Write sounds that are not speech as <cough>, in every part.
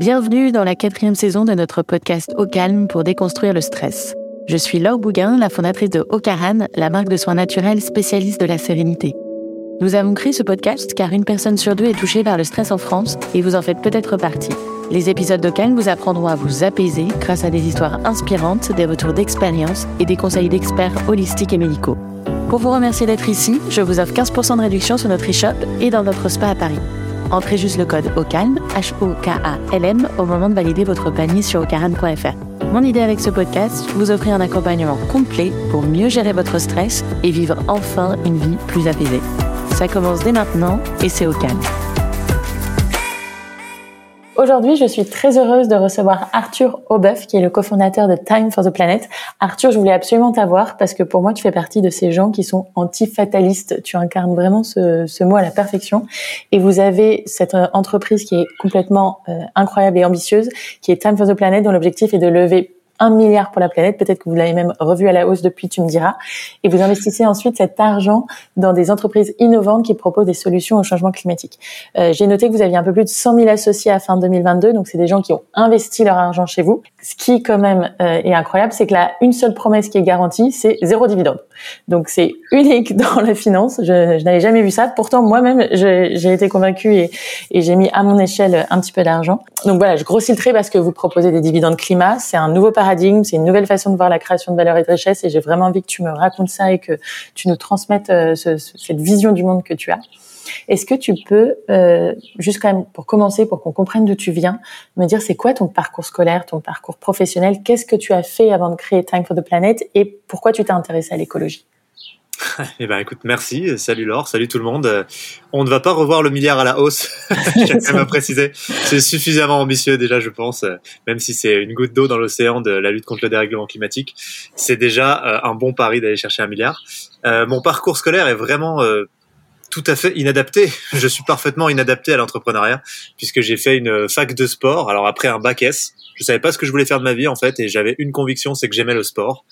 Bienvenue dans la quatrième saison de notre podcast Au calme pour déconstruire le stress. Je suis Laure Bouguin, la fondatrice de Ocaran, la marque de soins naturels spécialiste de la sérénité. Nous avons créé ce podcast car une personne sur deux est touchée par le stress en France et vous en faites peut-être partie. Les épisodes de Calme vous apprendront à vous apaiser grâce à des histoires inspirantes, des retours d'expérience et des conseils d'experts holistiques et médicaux. Pour vous remercier d'être ici, je vous offre 15% de réduction sur notre e-shop et dans notre spa à Paris. Entrez juste le code OCALM, H-O-K-A-L-M, au moment de valider votre panier sur ocaran.fr. Mon idée avec ce podcast, vous offrir un accompagnement complet pour mieux gérer votre stress et vivre enfin une vie plus apaisée. Ça commence dès maintenant et c'est au calme. Aujourd'hui, je suis très heureuse de recevoir Arthur Aubeuf, qui est le cofondateur de Time for the Planet. Arthur, je voulais absolument t'avoir parce que pour moi, tu fais partie de ces gens qui sont anti-fatalistes. Tu incarnes vraiment ce, ce, mot à la perfection. Et vous avez cette euh, entreprise qui est complètement euh, incroyable et ambitieuse, qui est Time for the Planet, dont l'objectif est de lever un milliard pour la planète. Peut-être que vous l'avez même revu à la hausse depuis, tu me diras. Et vous investissez ensuite cet argent dans des entreprises innovantes qui proposent des solutions au changement climatique. Euh, J'ai noté que vous aviez un peu plus de 100 000 associés à fin 2022. Donc, c'est des gens qui ont investi leur argent chez vous. Ce qui, quand même, euh, est incroyable, c'est que là, une seule promesse qui est garantie, c'est zéro dividende. Donc, c'est unique <laughs> dans la finance. Je, je n'avais jamais vu ça. Pourtant, moi-même, j'ai été convaincue et, et j'ai mis à mon échelle un petit peu d'argent. Donc, voilà, je grossis le trait parce que vous proposez des dividendes climat. C'est un nouveau c'est une nouvelle façon de voir la création de valeur et de richesse et j'ai vraiment envie que tu me racontes ça et que tu nous transmettes euh, ce, cette vision du monde que tu as. Est-ce que tu peux, euh, juste quand même pour commencer, pour qu'on comprenne d'où tu viens, me dire c'est quoi ton parcours scolaire, ton parcours professionnel, qu'est-ce que tu as fait avant de créer Time for the Planet et pourquoi tu t'es intéressé à l'écologie? <laughs> Eh ben écoute, merci. Salut Laure, salut tout le monde. On ne va pas revoir le milliard à la hausse. <laughs> J'ai quand même <laughs> à préciser. C'est suffisamment ambitieux déjà, je pense. Même si c'est une goutte d'eau dans l'océan de la lutte contre le dérèglement climatique, c'est déjà euh, un bon pari d'aller chercher un milliard. Euh, mon parcours scolaire est vraiment euh, tout à fait inadapté. Je suis parfaitement inadapté à l'entrepreneuriat puisque j'ai fait une fac de sport. Alors après un bac S, je savais pas ce que je voulais faire de ma vie en fait et j'avais une conviction, c'est que j'aimais le sport.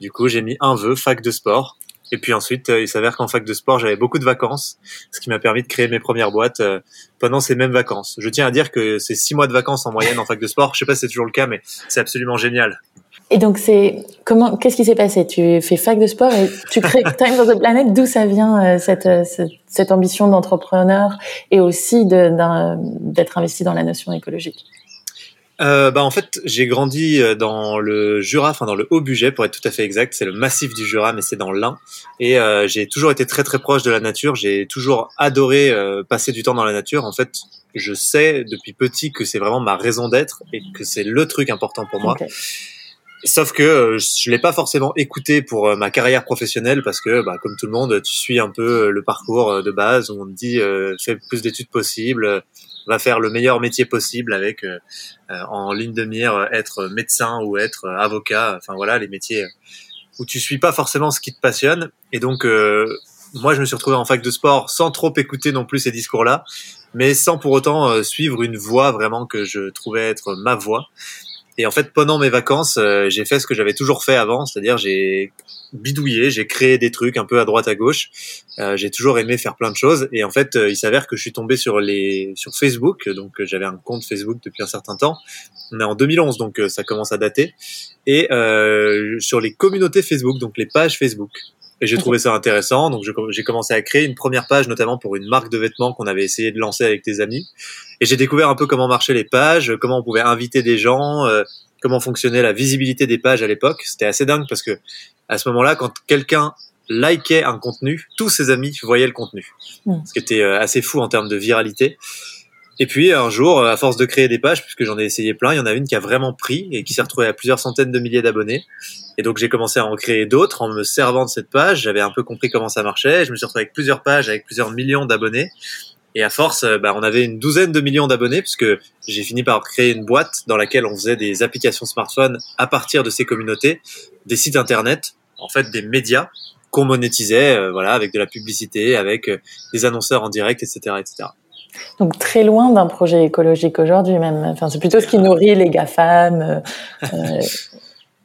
Du coup, j'ai mis un vœu fac de sport. Et puis ensuite, il s'avère qu'en fac de sport, j'avais beaucoup de vacances, ce qui m'a permis de créer mes premières boîtes pendant ces mêmes vacances. Je tiens à dire que c'est six mois de vacances en moyenne en fac de sport. Je sais pas si c'est toujours le cas, mais c'est absolument génial. Et donc c'est comment Qu'est-ce qui s'est passé? Tu fais fac de sport et tu crées <laughs> Time for the Planet. D'où ça vient cette, cette, cette ambition d'entrepreneur et aussi d'être investi dans la notion écologique? Euh, bah en fait, j'ai grandi euh, dans le Jura, enfin dans le Haut-Bugey pour être tout à fait exact. C'est le massif du Jura, mais c'est dans l'Ain. Et euh, j'ai toujours été très très proche de la nature. J'ai toujours adoré euh, passer du temps dans la nature. En fait, je sais depuis petit que c'est vraiment ma raison d'être et que c'est le truc important pour moi. Okay. Sauf que euh, je l'ai pas forcément écouté pour euh, ma carrière professionnelle parce que, bah, comme tout le monde, tu suis un peu le parcours de base où on te dit euh, fais le plus d'études possible, va faire le meilleur métier possible avec euh, en ligne de mire être médecin ou être avocat. Enfin voilà les métiers où tu suis pas forcément ce qui te passionne. Et donc moi je me suis retrouvé en fac de sport sans trop écouter non plus ces discours-là, mais sans pour autant suivre une voie vraiment que je trouvais être ma voie. Et en fait, pendant mes vacances, euh, j'ai fait ce que j'avais toujours fait avant, c'est-à-dire j'ai bidouillé, j'ai créé des trucs un peu à droite à gauche. Euh, j'ai toujours aimé faire plein de choses. Et en fait, euh, il s'avère que je suis tombé sur les sur Facebook, donc euh, j'avais un compte Facebook depuis un certain temps. On est en 2011, donc euh, ça commence à dater. Et sur les communautés Facebook, donc les pages Facebook. Et j'ai trouvé ça intéressant, donc j'ai commencé à créer une première page, notamment pour une marque de vêtements qu'on avait essayé de lancer avec des amis. Et j'ai découvert un peu comment marchaient les pages, comment on pouvait inviter des gens, euh, comment fonctionnait la visibilité des pages à l'époque. C'était assez dingue parce que à ce moment-là, quand quelqu'un likait un contenu, tous ses amis voyaient le contenu, mmh. ce qui était euh, assez fou en termes de viralité. Et puis un jour, à force de créer des pages, puisque j'en ai essayé plein, il y en a une qui a vraiment pris et qui s'est retrouvée à plusieurs centaines de milliers d'abonnés. Et donc j'ai commencé à en créer d'autres en me servant de cette page. J'avais un peu compris comment ça marchait. Je me suis retrouvé avec plusieurs pages, avec plusieurs millions d'abonnés. Et à force, bah, on avait une douzaine de millions d'abonnés puisque j'ai fini par créer une boîte dans laquelle on faisait des applications smartphone à partir de ces communautés, des sites internet, en fait des médias qu'on monétisait, euh, voilà, avec de la publicité, avec euh, des annonceurs en direct, etc., etc. Donc très loin d'un projet écologique aujourd'hui même. Enfin, c'est plutôt ce qui nourrit les GAFAM. Euh, <laughs>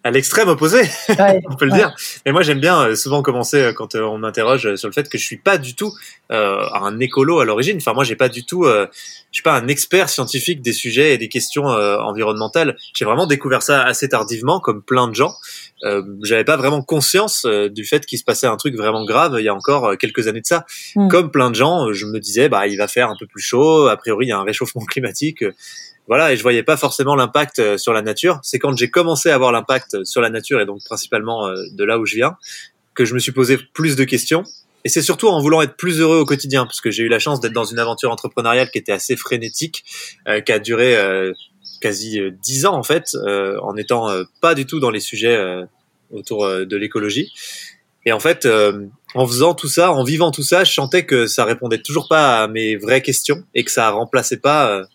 à l'extrême opposé, <laughs> on peut le dire. Mais moi, j'aime bien euh, souvent commencer euh, quand euh, on m'interroge sur le fait que je suis pas du tout euh, un écolo à l'origine. Enfin, moi, j'ai pas du tout, euh, je suis pas un expert scientifique des sujets et des questions euh, environnementales. J'ai vraiment découvert ça assez tardivement, comme plein de gens. Euh, J'avais pas vraiment conscience du fait qu'il se passait un truc vraiment grave il y a encore quelques années de ça. Mm. Comme plein de gens, je me disais, bah, il va faire un peu plus chaud. A priori, il y a un réchauffement <laughs> climatique voilà, et je voyais pas forcément l'impact euh, sur la nature. C'est quand j'ai commencé à voir l'impact sur la nature et donc principalement euh, de là où je viens que je me suis posé plus de questions. Et c'est surtout en voulant être plus heureux au quotidien, parce que j'ai eu la chance d'être dans une aventure entrepreneuriale qui était assez frénétique, euh, qui a duré quasi dix ans en fait, en étant pas du tout dans les sujets autour de l'écologie. Et en fait, en faisant tout ça, en vivant tout ça, je sentais que ça répondait toujours pas à mes vraies questions et que ça remplaçait pas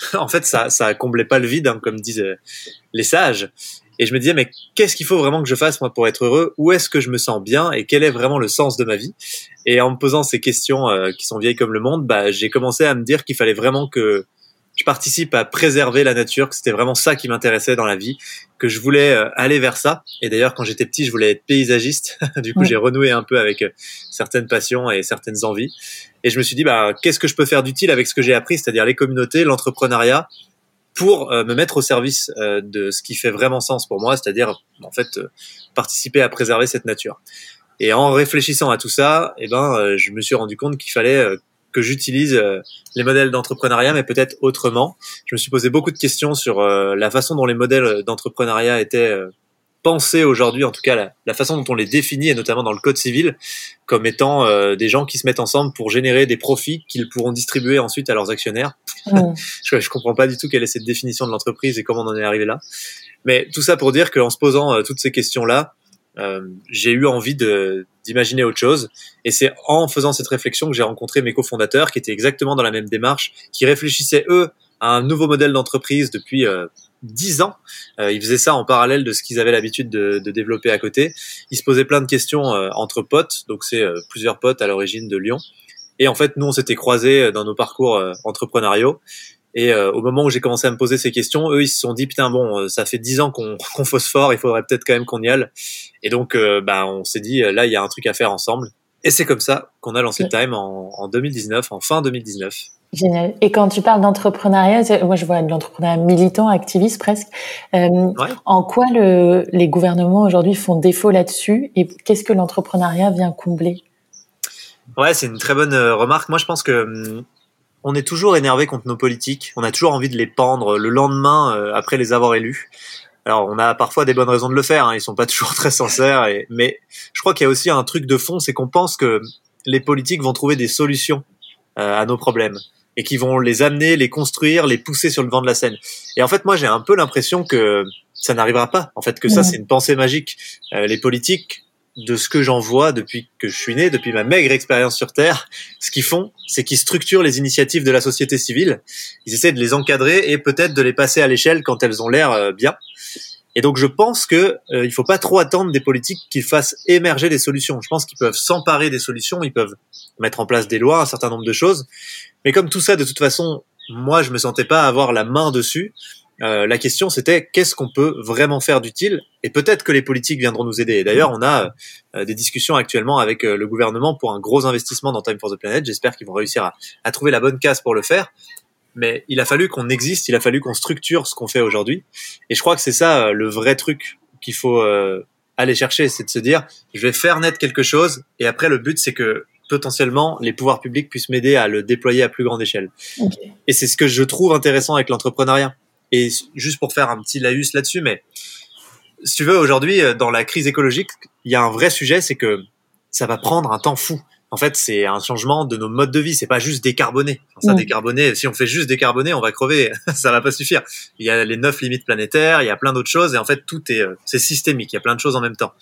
<laughs> en fait, ça, ça comblait pas le vide, hein, comme disent euh, les sages. Et je me disais, mais qu'est-ce qu'il faut vraiment que je fasse moi pour être heureux? Où est-ce que je me sens bien? Et quel est vraiment le sens de ma vie? Et en me posant ces questions euh, qui sont vieilles comme le monde, bah, j'ai commencé à me dire qu'il fallait vraiment que je participe à préserver la nature, que c'était vraiment ça qui m'intéressait dans la vie, que je voulais euh, aller vers ça. Et d'ailleurs, quand j'étais petit, je voulais être paysagiste. <laughs> du coup, j'ai renoué un peu avec certaines passions et certaines envies. Et je me suis dit, bah, qu'est-ce que je peux faire d'utile avec ce que j'ai appris, c'est-à-dire les communautés, l'entrepreneuriat, pour euh, me mettre au service euh, de ce qui fait vraiment sens pour moi, c'est-à-dire en fait euh, participer à préserver cette nature. Et en réfléchissant à tout ça, eh ben, je me suis rendu compte qu'il fallait que j'utilise les modèles d'entrepreneuriat, mais peut-être autrement. Je me suis posé beaucoup de questions sur la façon dont les modèles d'entrepreneuriat étaient penser aujourd'hui, en tout cas la, la, façon dont on les définit, et notamment dans le code civil, comme étant euh, des gens qui se mettent ensemble pour générer des profits qu'ils pourront distribuer ensuite à leurs actionnaires. Mmh. <laughs> je, je comprends pas du tout quelle est cette définition de l'entreprise et comment on en est arrivé là. Mais tout ça pour dire qu'en se posant euh, toutes ces questions-là, euh, j'ai eu envie d'imaginer autre chose. Et c'est en faisant cette réflexion que j'ai rencontré mes cofondateurs qui étaient exactement dans la même démarche, qui réfléchissaient eux à un nouveau modèle d'entreprise depuis euh, dix ans. Euh, ils faisaient ça en parallèle de ce qu'ils avaient l'habitude de, développer à côté. Ils se posaient plein de questions euh, entre potes, donc c'est euh, plusieurs potes à l'origine de Lyon. Et en fait, nous, on s'était croisés dans nos parcours entrepreneuriaux. Et au moment où j'ai commencé à me poser ces questions, eux, ils se sont dit putain bon, ça fait dix ans qu'on <laughs> qu'on phosphore, il faudrait peut-être quand même qu'on y aille. Et donc, bah, on s'est dit là, il y a un truc à faire ensemble. Et c'est comme ça qu'on a lancé Time en, en 2019, en fin 2019. Génial. Et quand tu parles d'entrepreneuriat, moi je vois de l'entrepreneuriat militant, activiste presque. Euh, ouais. En quoi le, les gouvernements aujourd'hui font défaut là-dessus et qu'est-ce que l'entrepreneuriat vient combler? Ouais, c'est une très bonne euh, remarque. Moi je pense que hum, on est toujours énervé contre nos politiques. On a toujours envie de les pendre le lendemain euh, après les avoir élus. Alors on a parfois des bonnes raisons de le faire. Hein. Ils sont pas <laughs> toujours très sincères. Et... Mais je crois qu'il y a aussi un truc de fond, c'est qu'on pense que les politiques vont trouver des solutions euh, à nos problèmes et qui vont les amener, les construire, les pousser sur le vent de la scène. Et en fait, moi, j'ai un peu l'impression que ça n'arrivera pas. En fait, que ça, c'est une pensée magique. Euh, les politiques, de ce que j'en vois depuis que je suis né, depuis ma maigre expérience sur Terre, ce qu'ils font, c'est qu'ils structurent les initiatives de la société civile. Ils essaient de les encadrer et peut-être de les passer à l'échelle quand elles ont l'air euh, bien. Et donc je pense que euh, il faut pas trop attendre des politiques qui fassent émerger des solutions. Je pense qu'ils peuvent s'emparer des solutions, ils peuvent mettre en place des lois, un certain nombre de choses, mais comme tout ça, de toute façon, moi, je me sentais pas avoir la main dessus. Euh, la question, c'était qu'est-ce qu'on peut vraiment faire d'utile? Et peut-être que les politiques viendront nous aider. D'ailleurs, on a euh, des discussions actuellement avec euh, le gouvernement pour un gros investissement dans Time for the Planet. J'espère qu'ils vont réussir à, à, trouver la bonne case pour le faire. Mais il a fallu qu'on existe, il a fallu qu'on structure ce qu'on fait aujourd'hui. Et je crois que c'est ça euh, le vrai truc qu'il faut euh, aller chercher, c'est de se dire, je vais faire naître quelque chose. Et après, le but, c'est que potentiellement les pouvoirs publics puissent m'aider à le déployer à plus grande échelle. Okay. Et c'est ce que je trouve intéressant avec l'entrepreneuriat. Et juste pour faire un petit laïus là-dessus, mais si tu veux, aujourd'hui, euh, dans la crise écologique, il y a un vrai sujet, c'est que ça va prendre un temps fou. En fait, c'est un changement de nos modes de vie. C'est pas juste décarboner. Enfin, ça, mmh. décarboner. Si on fait juste décarboner, on va crever. <laughs> ça va pas suffire. Il y a les neuf limites planétaires. Il y a plein d'autres choses. Et en fait, tout est, euh, c'est systémique. Il y a plein de choses en même temps.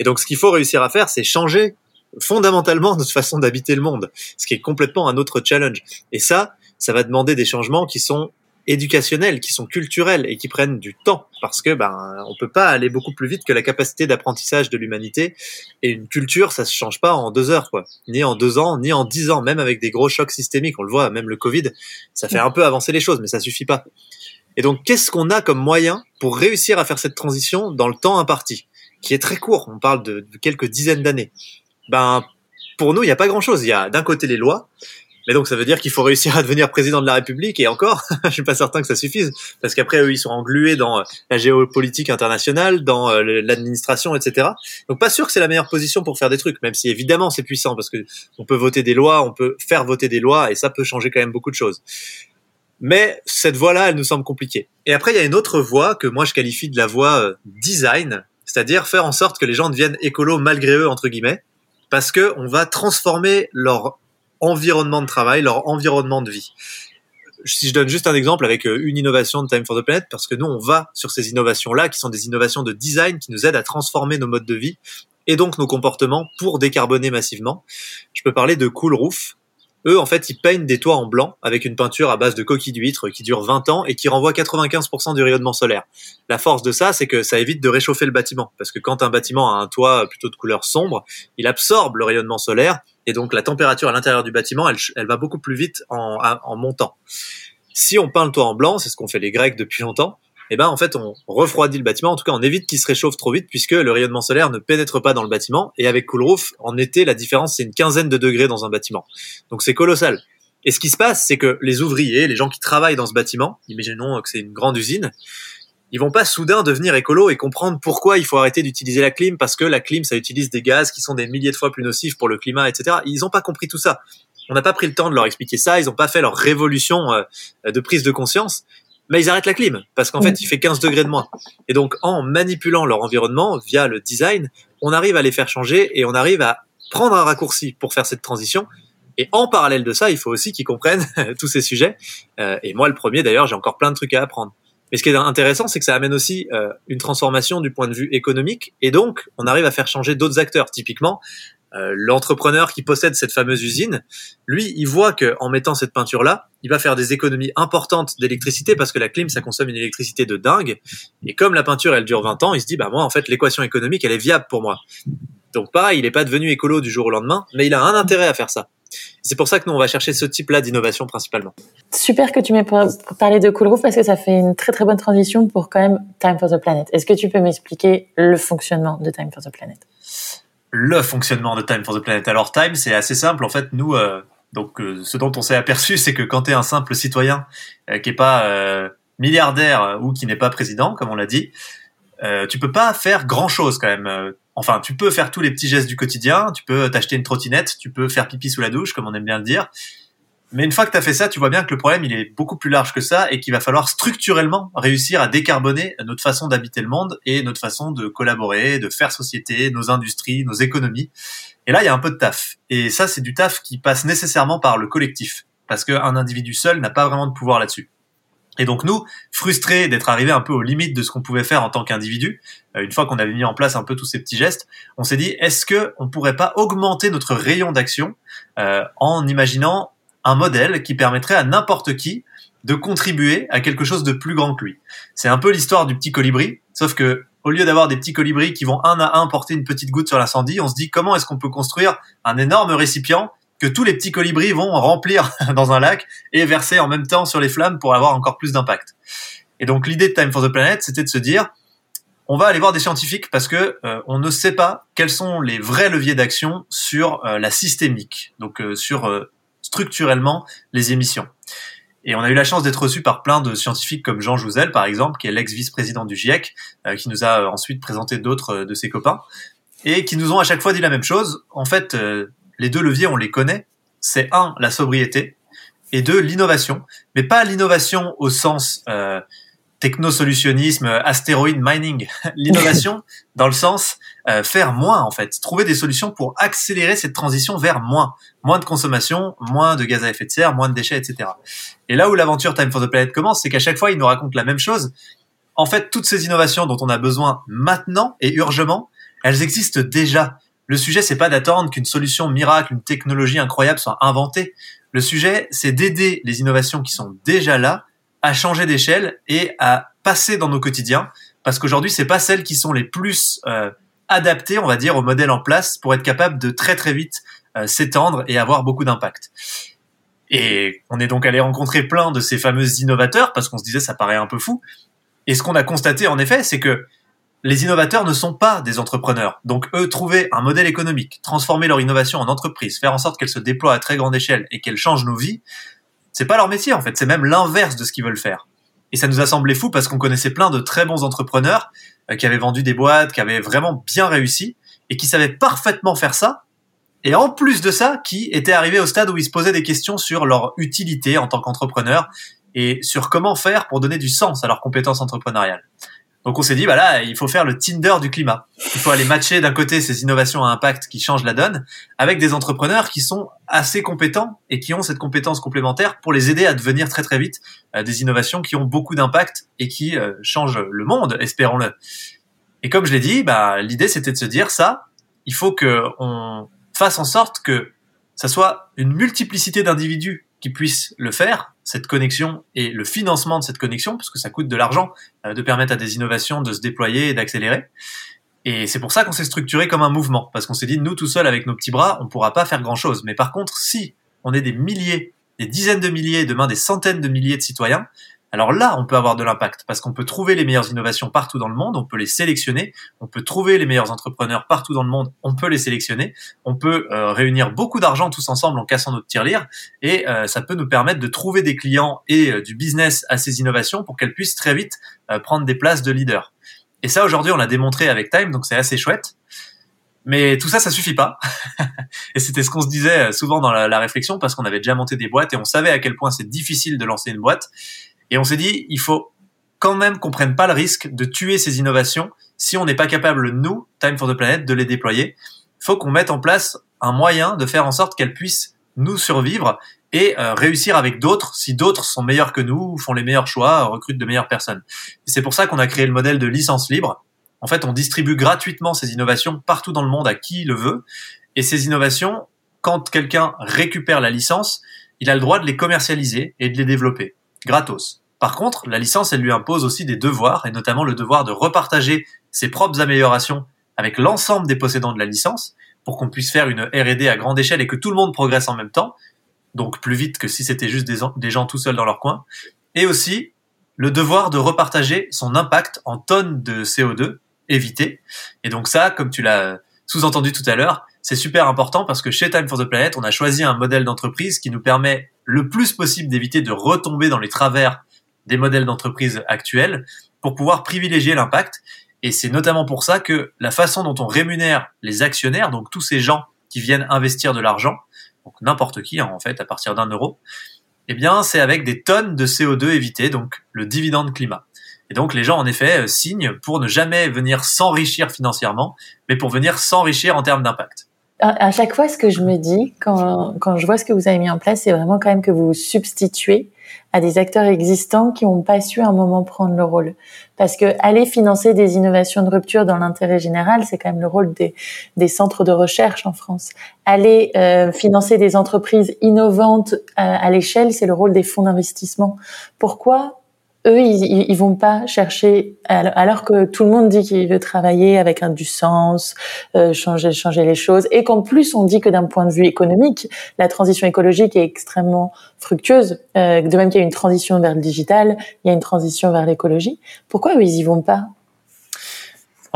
Et donc, ce qu'il faut réussir à faire, c'est changer fondamentalement notre façon d'habiter le monde, ce qui est complètement un autre challenge. Et ça, ça va demander des changements qui sont éducationnels, qui sont culturels et qui prennent du temps parce que ben on peut pas aller beaucoup plus vite que la capacité d'apprentissage de l'humanité et une culture ça se change pas en deux heures quoi, ni en deux ans, ni en dix ans, même avec des gros chocs systémiques. On le voit, même le Covid, ça fait un peu avancer les choses, mais ça suffit pas. Et donc qu'est-ce qu'on a comme moyen pour réussir à faire cette transition dans le temps imparti, qui est très court? On parle de, de quelques dizaines d'années. Ben, pour nous, il n'y a pas grand-chose. Il y a d'un côté les lois, mais donc ça veut dire qu'il faut réussir à devenir président de la République et encore, <laughs> je suis pas certain que ça suffise parce qu'après eux ils sont englués dans euh, la géopolitique internationale, dans euh, l'administration, etc. Donc pas sûr que c'est la meilleure position pour faire des trucs, même si évidemment c'est puissant parce que on peut voter des lois, on peut faire voter des lois et ça peut changer quand même beaucoup de choses. Mais cette voie-là, elle nous semble compliquée. Et après, il y a une autre voie que moi je qualifie de la voie euh, design, c'est-à-dire faire en sorte que les gens deviennent écolos malgré eux entre guillemets, parce que on va transformer leur environnement de travail, leur environnement de vie. Si je donne juste un exemple avec euh, une innovation de Time for the Planet, parce que nous, on va sur ces innovations-là, qui sont des innovations de design, qui nous aident à transformer nos modes de vie et donc nos comportements pour décarboner massivement. Je peux parler de Cool Roof, eux, en fait, ils peignent des toits en blanc avec une peinture à base de coquilles d'huîtres qui dure 20 ans et qui renvoie 95% du rayonnement solaire. La force de ça, c'est que ça évite de réchauffer le bâtiment. Parce que quand un bâtiment a un toit plutôt de couleur sombre, il absorbe le rayonnement solaire et donc la température à l'intérieur du bâtiment, elle, elle, va beaucoup plus vite en, en montant. Si on peint le toit en blanc, c'est ce qu'ont fait les Grecs depuis longtemps, eh ben en fait on refroidit le bâtiment. En tout cas, on évite qu'il se réchauffe trop vite puisque le rayonnement solaire ne pénètre pas dans le bâtiment. Et avec Cool Roof, en été, la différence c'est une quinzaine de degrés dans un bâtiment. Donc c'est colossal. Et ce qui se passe, c'est que les ouvriers, les gens qui travaillent dans ce bâtiment, imaginons que c'est une grande usine, ils vont pas soudain devenir écolo et comprendre pourquoi il faut arrêter d'utiliser la clim parce que la clim ça utilise des gaz qui sont des milliers de fois plus nocifs pour le climat, etc. Ils ont pas compris tout ça. On n'a pas pris le temps de leur expliquer ça. Ils n'ont pas fait leur révolution euh, de prise de conscience mais ils arrêtent la clim parce qu'en fait il fait 15 degrés de moins. Et donc en manipulant leur environnement via le design, on arrive à les faire changer et on arrive à prendre un raccourci pour faire cette transition. Et en parallèle de ça, il faut aussi qu'ils comprennent <laughs> tous ces sujets. Euh, et moi le premier d'ailleurs, j'ai encore plein de trucs à apprendre. Mais ce qui est intéressant, c'est que ça amène aussi euh, une transformation du point de vue économique, et donc on arrive à faire changer d'autres acteurs. Typiquement, euh, l'entrepreneur qui possède cette fameuse usine, lui, il voit que en mettant cette peinture là, il va faire des économies importantes d'électricité parce que la clim ça consomme une électricité de dingue et comme la peinture elle dure 20 ans, il se dit bah moi en fait l'équation économique elle est viable pour moi. Donc pareil, il n'est pas devenu écolo du jour au lendemain, mais il a un intérêt à faire ça. C'est pour ça que nous, on va chercher ce type-là d'innovation principalement. Super que tu m'aies parlé de Cool Roof parce que ça fait une très très bonne transition pour quand même Time for the Planet. Est-ce que tu peux m'expliquer le fonctionnement de Time for the Planet? Le fonctionnement de Time for the Planet. Alors Time, c'est assez simple. En fait, nous, euh, donc euh, ce dont on s'est aperçu, c'est que quand tu es un simple citoyen euh, qui est pas milliardaire ou qui n'est pas président, comme on l'a dit, tu peux pas faire grand chose quand même. Enfin, tu peux faire tous les petits gestes du quotidien. Tu peux t'acheter une trottinette, tu peux faire pipi sous la douche, comme on aime bien le dire. Mais une fois que tu as fait ça, tu vois bien que le problème, il est beaucoup plus large que ça et qu'il va falloir structurellement réussir à décarboner notre façon d'habiter le monde et notre façon de collaborer, de faire société, nos industries, nos économies. Et là, il y a un peu de taf. Et ça, c'est du taf qui passe nécessairement par le collectif. Parce qu'un individu seul n'a pas vraiment de pouvoir là-dessus. Et donc nous, frustrés d'être arrivés un peu aux limites de ce qu'on pouvait faire en tant qu'individu, euh, une fois qu'on avait mis en place un peu tous ces petits gestes, on s'est dit est-ce que on pourrait pas augmenter notre rayon d'action euh, en imaginant un modèle qui permettrait à n'importe qui de contribuer à quelque chose de plus grand que lui? C'est un peu l'histoire du petit colibri, sauf que au lieu d'avoir des petits colibris qui vont un à un porter une petite goutte sur l'incendie, on se dit comment est-ce qu'on peut construire un énorme récipient que tous les petits colibris vont remplir <laughs> dans un lac et verser en même temps sur les flammes pour avoir encore plus d'impact. Et donc l'idée de Time for the Planet, c'était de se dire on va aller voir des scientifiques parce que euh, on ne sait pas quels sont les vrais leviers d'action sur euh, la systémique, donc euh, sur structurellement les émissions. Et on a eu la chance d'être reçu par plein de scientifiques comme Jean Jouzel, par exemple, qui est l'ex-vice-président du GIEC, euh, qui nous a euh, ensuite présenté d'autres euh, de ses copains, et qui nous ont à chaque fois dit la même chose. En fait, les deux leviers, on les connaît. C'est un, la sobriété, et deux, l'innovation. Mais pas l'innovation au sens technosolutionnisme, astéroïde mining, <laughs> l'innovation <laughs> dans le sens euh, faire moins en fait, trouver des solutions pour accélérer cette transition vers moins, moins de consommation, moins de gaz à effet de serre, moins de déchets, etc. Et là où l'aventure Time for the Planet commence, c'est qu'à chaque fois il nous raconte la même chose. En fait, toutes ces innovations dont on a besoin maintenant et urgemment, elles existent déjà. Le sujet, c'est pas d'attendre qu'une solution miracle, une technologie incroyable soit inventée. Le sujet, c'est d'aider les innovations qui sont déjà là à changer d'échelle et à passer dans nos quotidiens parce qu'aujourd'hui c'est pas celles qui sont les plus euh, adaptées on va dire au modèle en place pour être capable de très très vite euh, s'étendre et avoir beaucoup d'impact. Et on est donc allé rencontrer plein de ces fameux innovateurs parce qu'on se disait ça paraît un peu fou. Et ce qu'on a constaté en effet, c'est que les innovateurs ne sont pas des entrepreneurs. Donc eux, trouver un modèle économique, transformer leur innovation en entreprise, faire en sorte qu'elle se déploie à très grande échelle et qu'elle change nos vies, c'est pas leur métier en fait, c'est même l'inverse de ce qu'ils veulent faire. Et ça nous a semblé fou parce qu'on connaissait plein de très bons entrepreneurs euh, qui avaient vendu des boîtes, qui avaient vraiment bien réussi et qui savaient parfaitement faire ça. Et en plus de ça, qui étaient arrivés au stade où ils se posaient des questions sur leur utilité en tant qu'entrepreneur et sur comment faire pour donner du sens à leurs compétences entrepreneuriales. Donc on s'est dit, bah là, il faut faire le Tinder du climat. Il faut aller matcher d'un côté ces innovations à impact qui changent la donne avec des entrepreneurs qui sont assez compétents et qui ont cette compétence complémentaire pour les aider à devenir très très vite euh, des innovations qui ont beaucoup d'impact et qui euh, changent le monde, espérons-le. Et comme je l'ai dit, bah, l'idée c'était de se dire ça, il faut que on fasse en sorte que ça soit une multiplicité d'individus qui puissent le faire, cette connexion et le financement de cette connexion, parce que ça coûte de l'argent euh, de permettre à des innovations de se déployer et d'accélérer. Et c'est pour ça qu'on s'est structuré comme un mouvement, parce qu'on s'est dit, nous tout seuls avec nos petits bras, on pourra pas faire grand-chose. Mais par contre, si on est des milliers, des dizaines de milliers, demain des centaines de milliers de citoyens, alors là, on peut avoir de l'impact parce qu'on peut trouver les meilleures innovations partout dans le monde, on peut les sélectionner, on peut trouver les meilleurs entrepreneurs partout dans le monde, on peut les sélectionner, on peut euh, réunir beaucoup d'argent tous ensemble en cassant notre tirelire et euh, ça peut nous permettre de trouver des clients et euh, du business à ces innovations pour qu'elles puissent très vite prendre des places de leader. Et ça, aujourd'hui, on l'a démontré avec Time, donc c'est assez chouette. Mais tout ça, ça suffit pas. <laughs> et c'était ce qu'on se disait souvent dans la, la réflexion parce qu'on avait déjà monté des boîtes et on savait à quel point c'est difficile de lancer une boîte. Et on s'est dit, il faut quand même qu'on prenne pas le risque de tuer ces innovations si on n'est pas capable, nous, Time for the Planet, de les déployer. Il faut qu'on mette en place un moyen de faire en sorte qu'elles puissent nous survivre et euh, réussir avec d'autres si d'autres sont meilleurs que nous, font les meilleurs choix, recrutent de meilleures personnes. C'est pour ça qu'on a créé le modèle de licence libre. En fait, on distribue gratuitement ces innovations partout dans le monde à qui le veut. Et ces innovations, quand quelqu'un récupère la licence, il a le droit de les commercialiser et de les développer gratos. Par contre, la licence, elle lui impose aussi des devoirs, et notamment le devoir de repartager ses propres améliorations avec l'ensemble des possédants de la licence, pour qu'on puisse faire une R&D à grande échelle et que tout le monde progresse en même temps, donc plus vite que si c'était juste des, gens tout seuls dans leur coin, et aussi le devoir de repartager son impact en tonnes de CO2 évité. Et donc ça, comme tu l'as sous-entendu tout à l'heure, c'est super important parce que chez Time for the Planet, on a choisi un modèle d'entreprise qui nous permet le plus possible d'éviter de retomber dans les travers des modèles d'entreprise actuels pour pouvoir privilégier l'impact. Et c'est notamment pour ça que la façon dont on rémunère les actionnaires, donc tous ces gens qui viennent investir de l'argent, donc n'importe qui hein, en fait à partir d'un euro, eh bien c'est avec des tonnes de CO2 évitées, donc le dividende climat. Et donc les gens en effet euh, signent pour ne jamais venir s'enrichir financièrement, mais pour venir s'enrichir en termes d'impact à chaque fois, ce que je me dis quand, quand je vois ce que vous avez mis en place, c'est vraiment quand même que vous vous substituez à des acteurs existants qui n'ont pas su à un moment prendre le rôle. Parce que aller financer des innovations de rupture dans l'intérêt général, c'est quand même le rôle des, des, centres de recherche en France. Aller euh, financer des entreprises innovantes à, à l'échelle, c'est le rôle des fonds d'investissement. Pourquoi eux, ils, ils vont pas chercher, alors que tout le monde dit qu'il veut travailler avec un du sens, euh, changer, changer les choses, et qu'en plus on dit que d'un point de vue économique, la transition écologique est extrêmement fructueuse. Euh, de même qu'il y a une transition vers le digital, il y a une transition vers l'écologie. Pourquoi eux, ils y vont pas?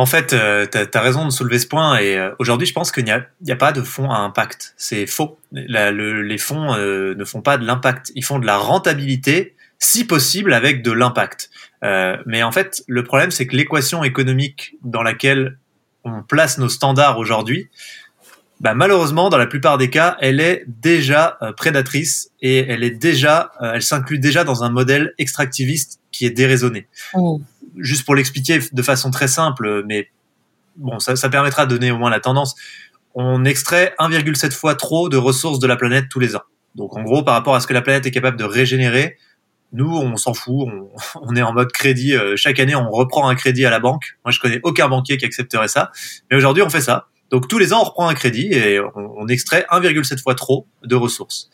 En fait, euh, tu as, raison de soulever ce point et euh, aujourd'hui, je pense qu'il n'y a, a, pas de fonds à impact. C'est faux. les fonds euh, ne font pas de l'impact. Ils font de la rentabilité si possible avec de l'impact. Euh, mais en fait, le problème, c'est que l'équation économique dans laquelle on place nos standards aujourd'hui, bah, malheureusement, dans la plupart des cas, elle est déjà euh, prédatrice et elle est déjà, euh, elle s'inclut déjà dans un modèle extractiviste qui est déraisonné. Mmh. Juste pour l'expliquer de façon très simple, mais bon, ça, ça permettra de donner au moins la tendance. On extrait 1,7 fois trop de ressources de la planète tous les ans. Donc, en gros, par rapport à ce que la planète est capable de régénérer, nous, on s'en fout, <laughs> on, est en mode crédit. Euh, chaque année, on reprend un crédit à la banque. Moi, je connais aucun banquier qui accepterait ça. Mais aujourd'hui, on fait ça. Donc tous les ans, on reprend un crédit et on, extrait 1,7 fois trop de ressources.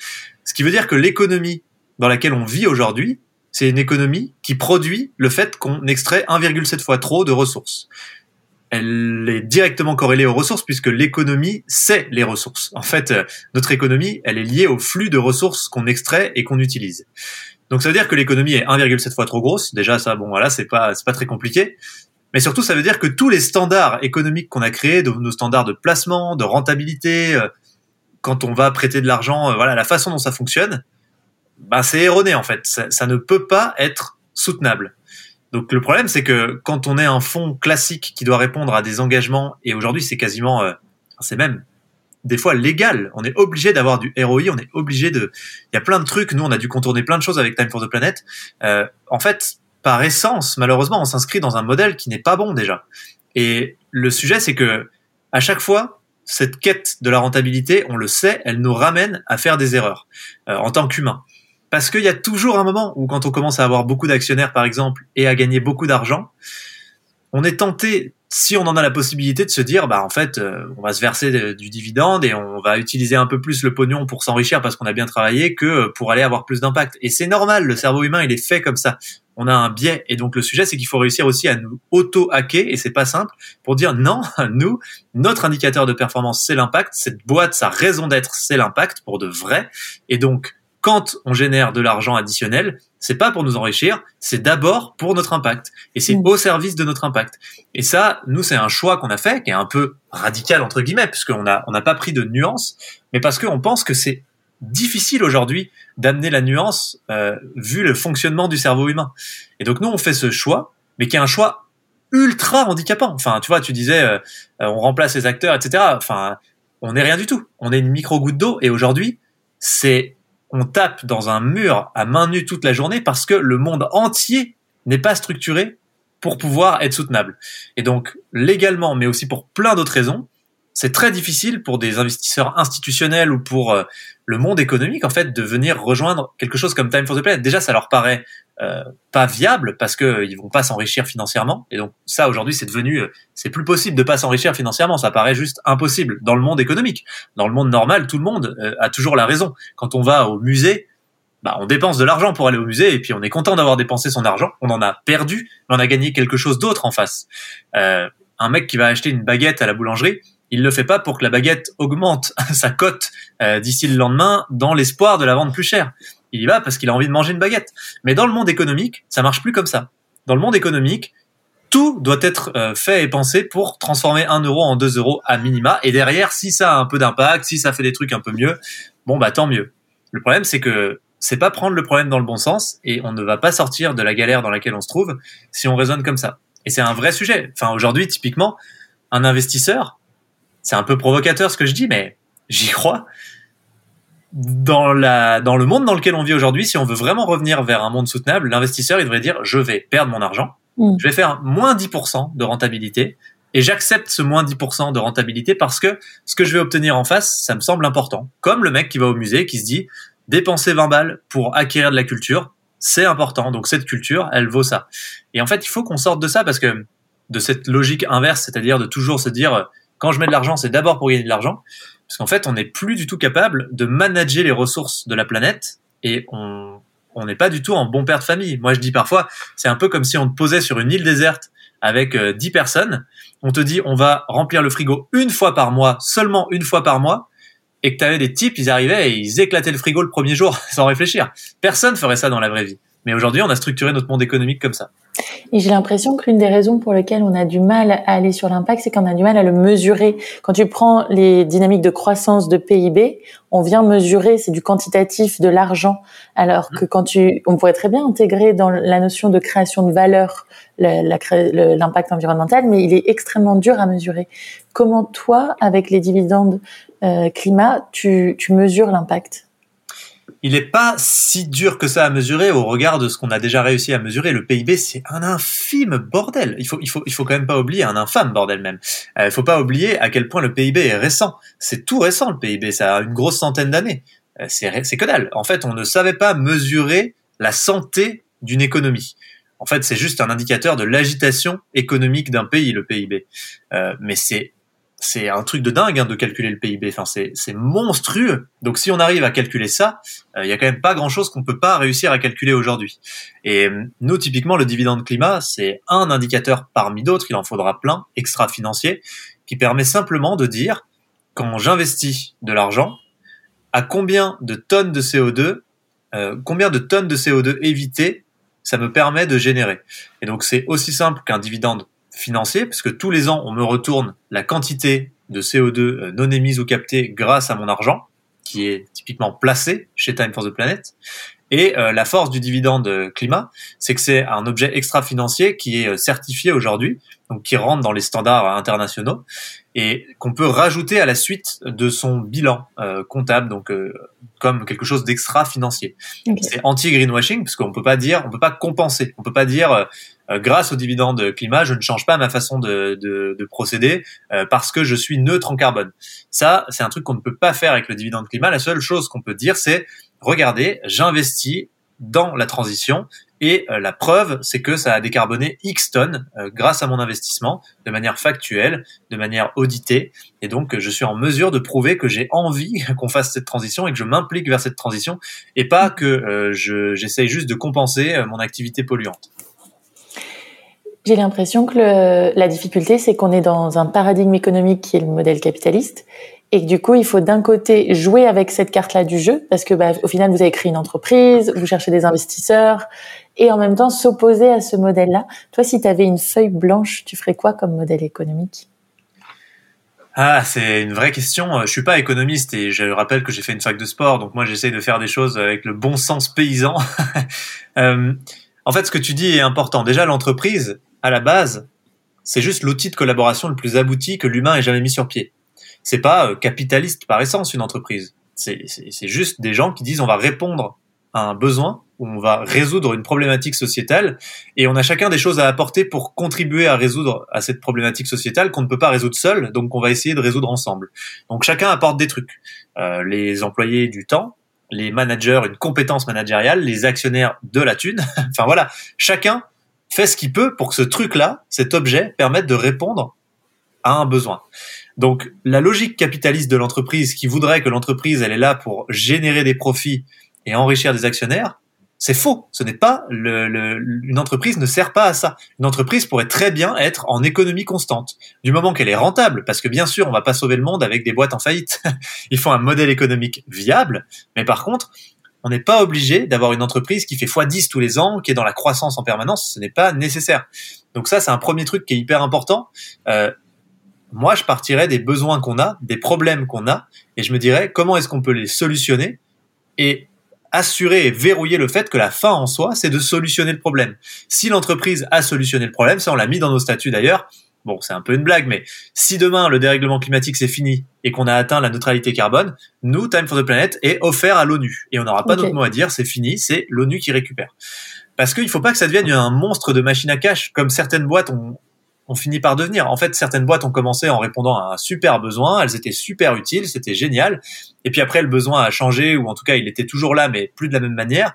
Ce qui veut dire que l'économie dans laquelle on vit aujourd'hui, c'est une économie qui produit le fait qu'on extrait 1,7 fois trop de ressources. Elle est directement corrélée aux ressources puisque l'économie, c'est les ressources. En fait, euh, notre économie, elle est liée au flux de ressources qu'on extrait et qu'on utilise. Donc ça veut dire que l'économie est 1,7 fois trop grosse. Déjà ça, bon voilà, c'est pas c'est pas très compliqué. Mais surtout, ça veut dire que tous les standards économiques qu'on a créés, de, nos standards de placement, de rentabilité, euh, quand on va prêter de l'argent, euh, voilà, la façon dont ça fonctionne, bah, c'est erroné en fait. Ça, ça, ne peut pas être soutenable. Donc le problème, c'est que quand on est un fonds classique qui doit répondre à des engagements, et aujourd'hui c'est quasiment, euh, c'est même des fois légal. On est obligé d'avoir du ROI, on est obligé de. Il y a plein de trucs. Nous, on a dû contourner plein de choses avec Time for the Planet. Euh, en fait, par essence, malheureusement, on s'inscrit dans un modèle qui n'est pas bon déjà. Et le sujet, c'est que à chaque fois, cette quête de la rentabilité, on le sait, elle nous ramène à faire des erreurs euh, en tant qu'humain. Parce qu'il y a toujours un moment où quand on commence à avoir beaucoup d'actionnaires, par exemple, et à gagner beaucoup d'argent, on est tenté si on en a la possibilité de se dire, bah en fait, euh, on va se verser du dividende et on va utiliser un peu plus le pognon pour s'enrichir parce qu'on a bien travaillé que pour aller avoir plus d'impact. Et c'est normal, le cerveau humain, il est fait comme ça. On a un biais et donc le sujet, c'est qu'il faut réussir aussi à nous auto-hacker et c'est pas simple pour dire non, <laughs> nous, notre indicateur de performance, c'est l'impact. Cette boîte, sa raison d'être, c'est l'impact pour de vrai. Et donc, quand on génère de l'argent additionnel, c'est pas pour nous enrichir, c'est d'abord pour notre impact et c'est mm. au service de notre impact. Et ça, nous, c'est un choix qu'on a fait qui est un peu radical entre guillemets puisqu'on a on n'a pas pris de nuance, mais parce qu'on pense que c'est difficile aujourd'hui d'amener la nuance euh, vu le fonctionnement du cerveau humain. Et donc nous, on fait ce choix, mais qui est un choix ultra handicapant. Enfin, tu vois, tu disais, euh, euh, on remplace les acteurs, etc. Enfin, on n'est rien du tout. On est une micro goutte d'eau et aujourd'hui, c'est on tape dans un mur à main nue toute la journée parce que le monde entier n'est pas structuré pour pouvoir être soutenable. Et donc, légalement, mais aussi pour plein d'autres raisons, c'est très difficile pour des investisseurs institutionnels ou pour euh, le monde économique en fait de venir rejoindre quelque chose comme Time for the Planet. Déjà, ça leur paraît euh, pas viable parce que euh, ils vont pas s'enrichir financièrement. Et donc ça aujourd'hui, c'est devenu, c'est plus possible de pas s'enrichir financièrement. Ça paraît juste impossible dans le monde économique. Dans le monde normal, tout le monde a toujours la raison. Quand on va au musée, bah, on dépense de l'argent pour aller au musée et puis on est content d'avoir dépensé son argent. On en a perdu, mais on a gagné quelque chose d'autre en face. un mec qui va acheter une baguette à la boulangerie il le fait pas pour que la baguette augmente <laughs> sa cote euh, d'ici le lendemain dans l'espoir de la vendre plus cher. Il y va parce qu'il a envie de manger une baguette. Mais dans le monde économique, ça marche plus comme ça. Dans le monde économique, tout doit être euh, fait et pensé pour transformer un euro en deux euros à minima. Et derrière, si ça a un peu d'impact, si ça fait des trucs un peu mieux, bon bah tant mieux. Le problème, c'est que c'est pas prendre le problème dans le bon sens et on ne va pas sortir de la galère dans laquelle on se trouve si on raisonne comme ça. Et c'est un vrai sujet. Enfin, aujourd'hui, typiquement, un investisseur, c'est un peu provocateur ce que je dis, mais j'y crois. Dans, la, dans le monde dans lequel on vit aujourd'hui, si on veut vraiment revenir vers un monde soutenable, l'investisseur, il devrait dire, je vais perdre mon argent, mm. je vais faire moins 10% de rentabilité, et j'accepte ce moins 10% de rentabilité parce que ce que je vais obtenir en face, ça me semble important. Comme le mec qui va au musée, qui se dit, dépenser 20 balles pour acquérir de la culture, c'est important. Donc cette culture, elle vaut ça. Et en fait, il faut qu'on sorte de ça parce que de cette logique inverse, c'est-à-dire de toujours se dire quand je mets de l'argent, c'est d'abord pour gagner de l'argent, parce qu'en fait, on n'est plus du tout capable de manager les ressources de la planète et on n'est pas du tout en bon père de famille. Moi, je dis parfois, c'est un peu comme si on te posait sur une île déserte avec euh, 10 personnes, on te dit on va remplir le frigo une fois par mois, seulement une fois par mois, et que tu avais des types, ils arrivaient et ils éclataient le frigo le premier jour <laughs> sans réfléchir. Personne ferait ça dans la vraie vie. Mais aujourd'hui, on a structuré notre monde économique comme ça. Et j'ai l'impression que l'une des raisons pour lesquelles on a du mal à aller sur l'impact, c'est qu'on a du mal à le mesurer. Quand tu prends les dynamiques de croissance de PIB, on vient mesurer, c'est du quantitatif, de l'argent. Alors que quand tu, on pourrait très bien intégrer dans la notion de création de valeur l'impact environnemental, mais il est extrêmement dur à mesurer. Comment toi, avec les dividendes euh, climat, tu, tu mesures l'impact? Il n'est pas si dur que ça à mesurer au regard de ce qu'on a déjà réussi à mesurer. Le PIB, c'est un infime bordel. Il faut, il faut, il quand même pas oublier un infâme bordel même. Il euh, faut pas oublier à quel point le PIB est récent. C'est tout récent le PIB. Ça a une grosse centaine d'années. Euh, c'est, c'est que dalle. En fait, on ne savait pas mesurer la santé d'une économie. En fait, c'est juste un indicateur de l'agitation économique d'un pays, le PIB. Euh, mais c'est c'est un truc de dingue hein, de calculer le PIB. Enfin, c'est, monstrueux. Donc, si on arrive à calculer ça, euh, il y a quand même pas grand-chose qu'on peut pas réussir à calculer aujourd'hui. Et euh, nous, typiquement, le dividende climat, c'est un indicateur parmi d'autres. Il en faudra plein, extra-financier, qui permet simplement de dire quand j'investis de l'argent, à combien de tonnes de CO2 euh, combien de tonnes de CO2 évitées ça me permet de générer. Et donc c'est aussi simple qu'un dividende financier, puisque tous les ans on me retourne la quantité de CO2 euh, non émise ou captée grâce à mon argent, qui est typiquement placé chez Time for the Planet. Et euh, la force du dividende climat, c'est que c'est un objet extra-financier qui est certifié aujourd'hui, donc qui rentre dans les standards internationaux et qu'on peut rajouter à la suite de son bilan euh, comptable, donc euh, comme quelque chose d'extra financier. C'est anti greenwashing parce qu'on peut pas dire, on peut pas compenser, on peut pas dire euh, grâce au dividende climat, je ne change pas ma façon de, de, de procéder parce que je suis neutre en carbone. Ça, c'est un truc qu'on ne peut pas faire avec le dividende climat. La seule chose qu'on peut dire, c'est regardez, j'investis dans la transition et euh, la preuve, c'est que ça a décarboné X tonnes euh, grâce à mon investissement, de manière factuelle, de manière auditée. Et donc, je suis en mesure de prouver que j'ai envie <laughs> qu'on fasse cette transition et que je m'implique vers cette transition, et pas que euh, j'essaye juste de compenser mon activité polluante. J'ai l'impression que le, la difficulté, c'est qu'on est dans un paradigme économique qui est le modèle capitaliste, et que du coup, il faut d'un côté jouer avec cette carte-là du jeu, parce que bah, au final, vous avez créé une entreprise, vous cherchez des investisseurs, et en même temps s'opposer à ce modèle-là. Toi, si tu avais une feuille blanche, tu ferais quoi comme modèle économique? Ah, c'est une vraie question. Je suis pas économiste et je rappelle que j'ai fait une fac de sport, donc moi j'essaye de faire des choses avec le bon sens paysan. <laughs> euh, en fait, ce que tu dis est important. Déjà, l'entreprise, à la base, c'est juste l'outil de collaboration le plus abouti que l'humain ait jamais mis sur pied. C'est pas euh, capitaliste par essence une entreprise. C'est juste des gens qui disent on va répondre à un besoin on va résoudre une problématique sociétale et on a chacun des choses à apporter pour contribuer à résoudre à cette problématique sociétale qu'on ne peut pas résoudre seul, donc on va essayer de résoudre ensemble. Donc chacun apporte des trucs. Euh, les employés du temps, les managers une compétence managériale, les actionnaires de la thune. <laughs> enfin voilà, chacun fait ce qu'il peut pour que ce truc-là, cet objet, permette de répondre à un besoin. Donc la logique capitaliste de l'entreprise qui voudrait que l'entreprise elle est là pour générer des profits et enrichir des actionnaires, c'est faux. Ce n'est pas le, une entreprise ne sert pas à ça. Une entreprise pourrait très bien être en économie constante, du moment qu'elle est rentable, parce que bien sûr, on va pas sauver le monde avec des boîtes en faillite. <laughs> Il faut un modèle économique viable, mais par contre, on n'est pas obligé d'avoir une entreprise qui fait x10 tous les ans, qui est dans la croissance en permanence. Ce n'est pas nécessaire. Donc ça, c'est un premier truc qui est hyper important. Euh, moi, je partirais des besoins qu'on a, des problèmes qu'on a, et je me dirais comment est-ce qu'on peut les solutionner et assurer et verrouiller le fait que la fin en soi, c'est de solutionner le problème. Si l'entreprise a solutionné le problème, ça on l'a mis dans nos statuts d'ailleurs, bon c'est un peu une blague, mais si demain le dérèglement climatique c'est fini et qu'on a atteint la neutralité carbone, nous, Time for the Planet, est offert à l'ONU. Et on n'aura pas d'autre mot à dire, c'est fini, c'est l'ONU qui récupère. Parce qu'il faut pas que ça devienne un monstre de machine à cash, comme certaines boîtes ont, on finit par devenir. En fait, certaines boîtes ont commencé en répondant à un super besoin, elles étaient super utiles, c'était génial. Et puis après, le besoin a changé, ou en tout cas, il était toujours là, mais plus de la même manière.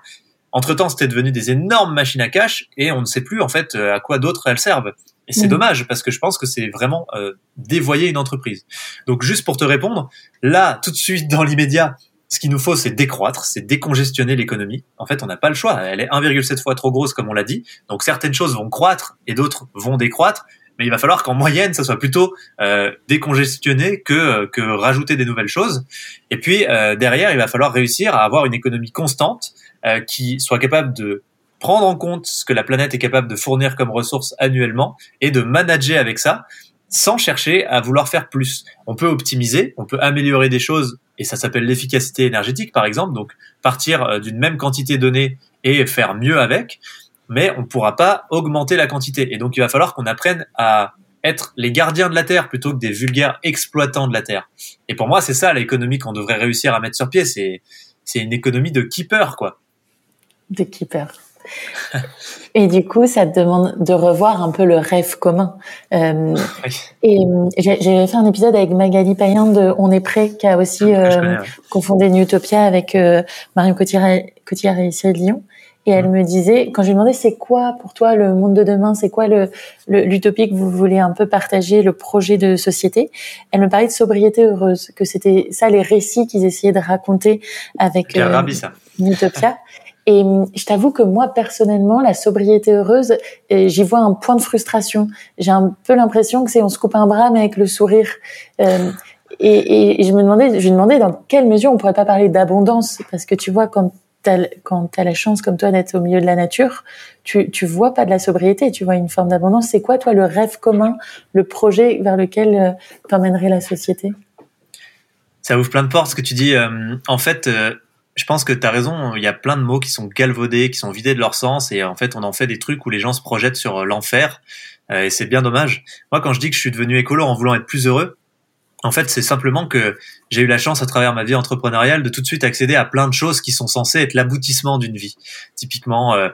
Entre-temps, c'était devenu des énormes machines à cash, et on ne sait plus en fait à quoi d'autres elles servent. Et c'est mmh. dommage, parce que je pense que c'est vraiment euh, dévoyer une entreprise. Donc juste pour te répondre, là, tout de suite, dans l'immédiat, ce qu'il nous faut, c'est décroître, c'est décongestionner l'économie. En fait, on n'a pas le choix. Elle est 1,7 fois trop grosse, comme on l'a dit. Donc certaines choses vont croître et d'autres vont décroître mais il va falloir qu'en moyenne, ça soit plutôt euh, décongestionné que euh, que rajouter des nouvelles choses. Et puis euh, derrière, il va falloir réussir à avoir une économie constante euh, qui soit capable de prendre en compte ce que la planète est capable de fournir comme ressources annuellement et de manager avec ça sans chercher à vouloir faire plus. On peut optimiser, on peut améliorer des choses et ça s'appelle l'efficacité énergétique par exemple, donc partir d'une même quantité donnée et faire mieux avec mais on ne pourra pas augmenter la quantité. Et donc, il va falloir qu'on apprenne à être les gardiens de la Terre plutôt que des vulgaires exploitants de la Terre. Et pour moi, c'est ça l'économie qu'on devrait réussir à mettre sur pied. C'est, c'est une économie de keeper, quoi. De keeper. <laughs> et du coup, ça te demande de revoir un peu le rêve commun. Euh, Et j'ai fait un épisode avec Magali Payen de On est prêt, qui a aussi euh, confondé Newtopia avec euh, Marion Cotillard, Cotillard et Cyril Lyon. Et elle me disait, quand je lui demandais c'est quoi pour toi le monde de demain, c'est quoi le l'utopie que vous voulez un peu partager, le projet de société, elle me parlait de sobriété heureuse, que c'était ça les récits qu'ils essayaient de raconter avec euh, Utopia. <laughs> Et hum, je t'avoue que moi personnellement, la sobriété heureuse, j'y vois un point de frustration. J'ai un peu l'impression que c'est on se coupe un bras mais avec le sourire. Euh, et, je me demandais, je lui demandais dans quelle mesure on pourrait pas parler d'abondance, parce que tu vois quand quand tu as la chance comme toi d'être au milieu de la nature, tu, tu vois pas de la sobriété, tu vois une forme d'abondance. C'est quoi, toi, le rêve commun, le projet vers lequel euh, t'emmènerait la société? Ça ouvre plein de portes, ce que tu dis. Euh, en fait, je pense que tu as raison, il y a plein de mots qui sont galvaudés, qui sont vidés de leur sens, et en fait, on en fait des trucs où les gens se projettent sur l'enfer, et c'est bien dommage. Moi, quand je dis que je suis devenu écolo en voulant être plus heureux, en fait, c'est simplement que j'ai eu la chance à travers ma vie entrepreneuriale de tout de suite accéder à plein de choses qui sont censées être l'aboutissement d'une vie. Typiquement, euh,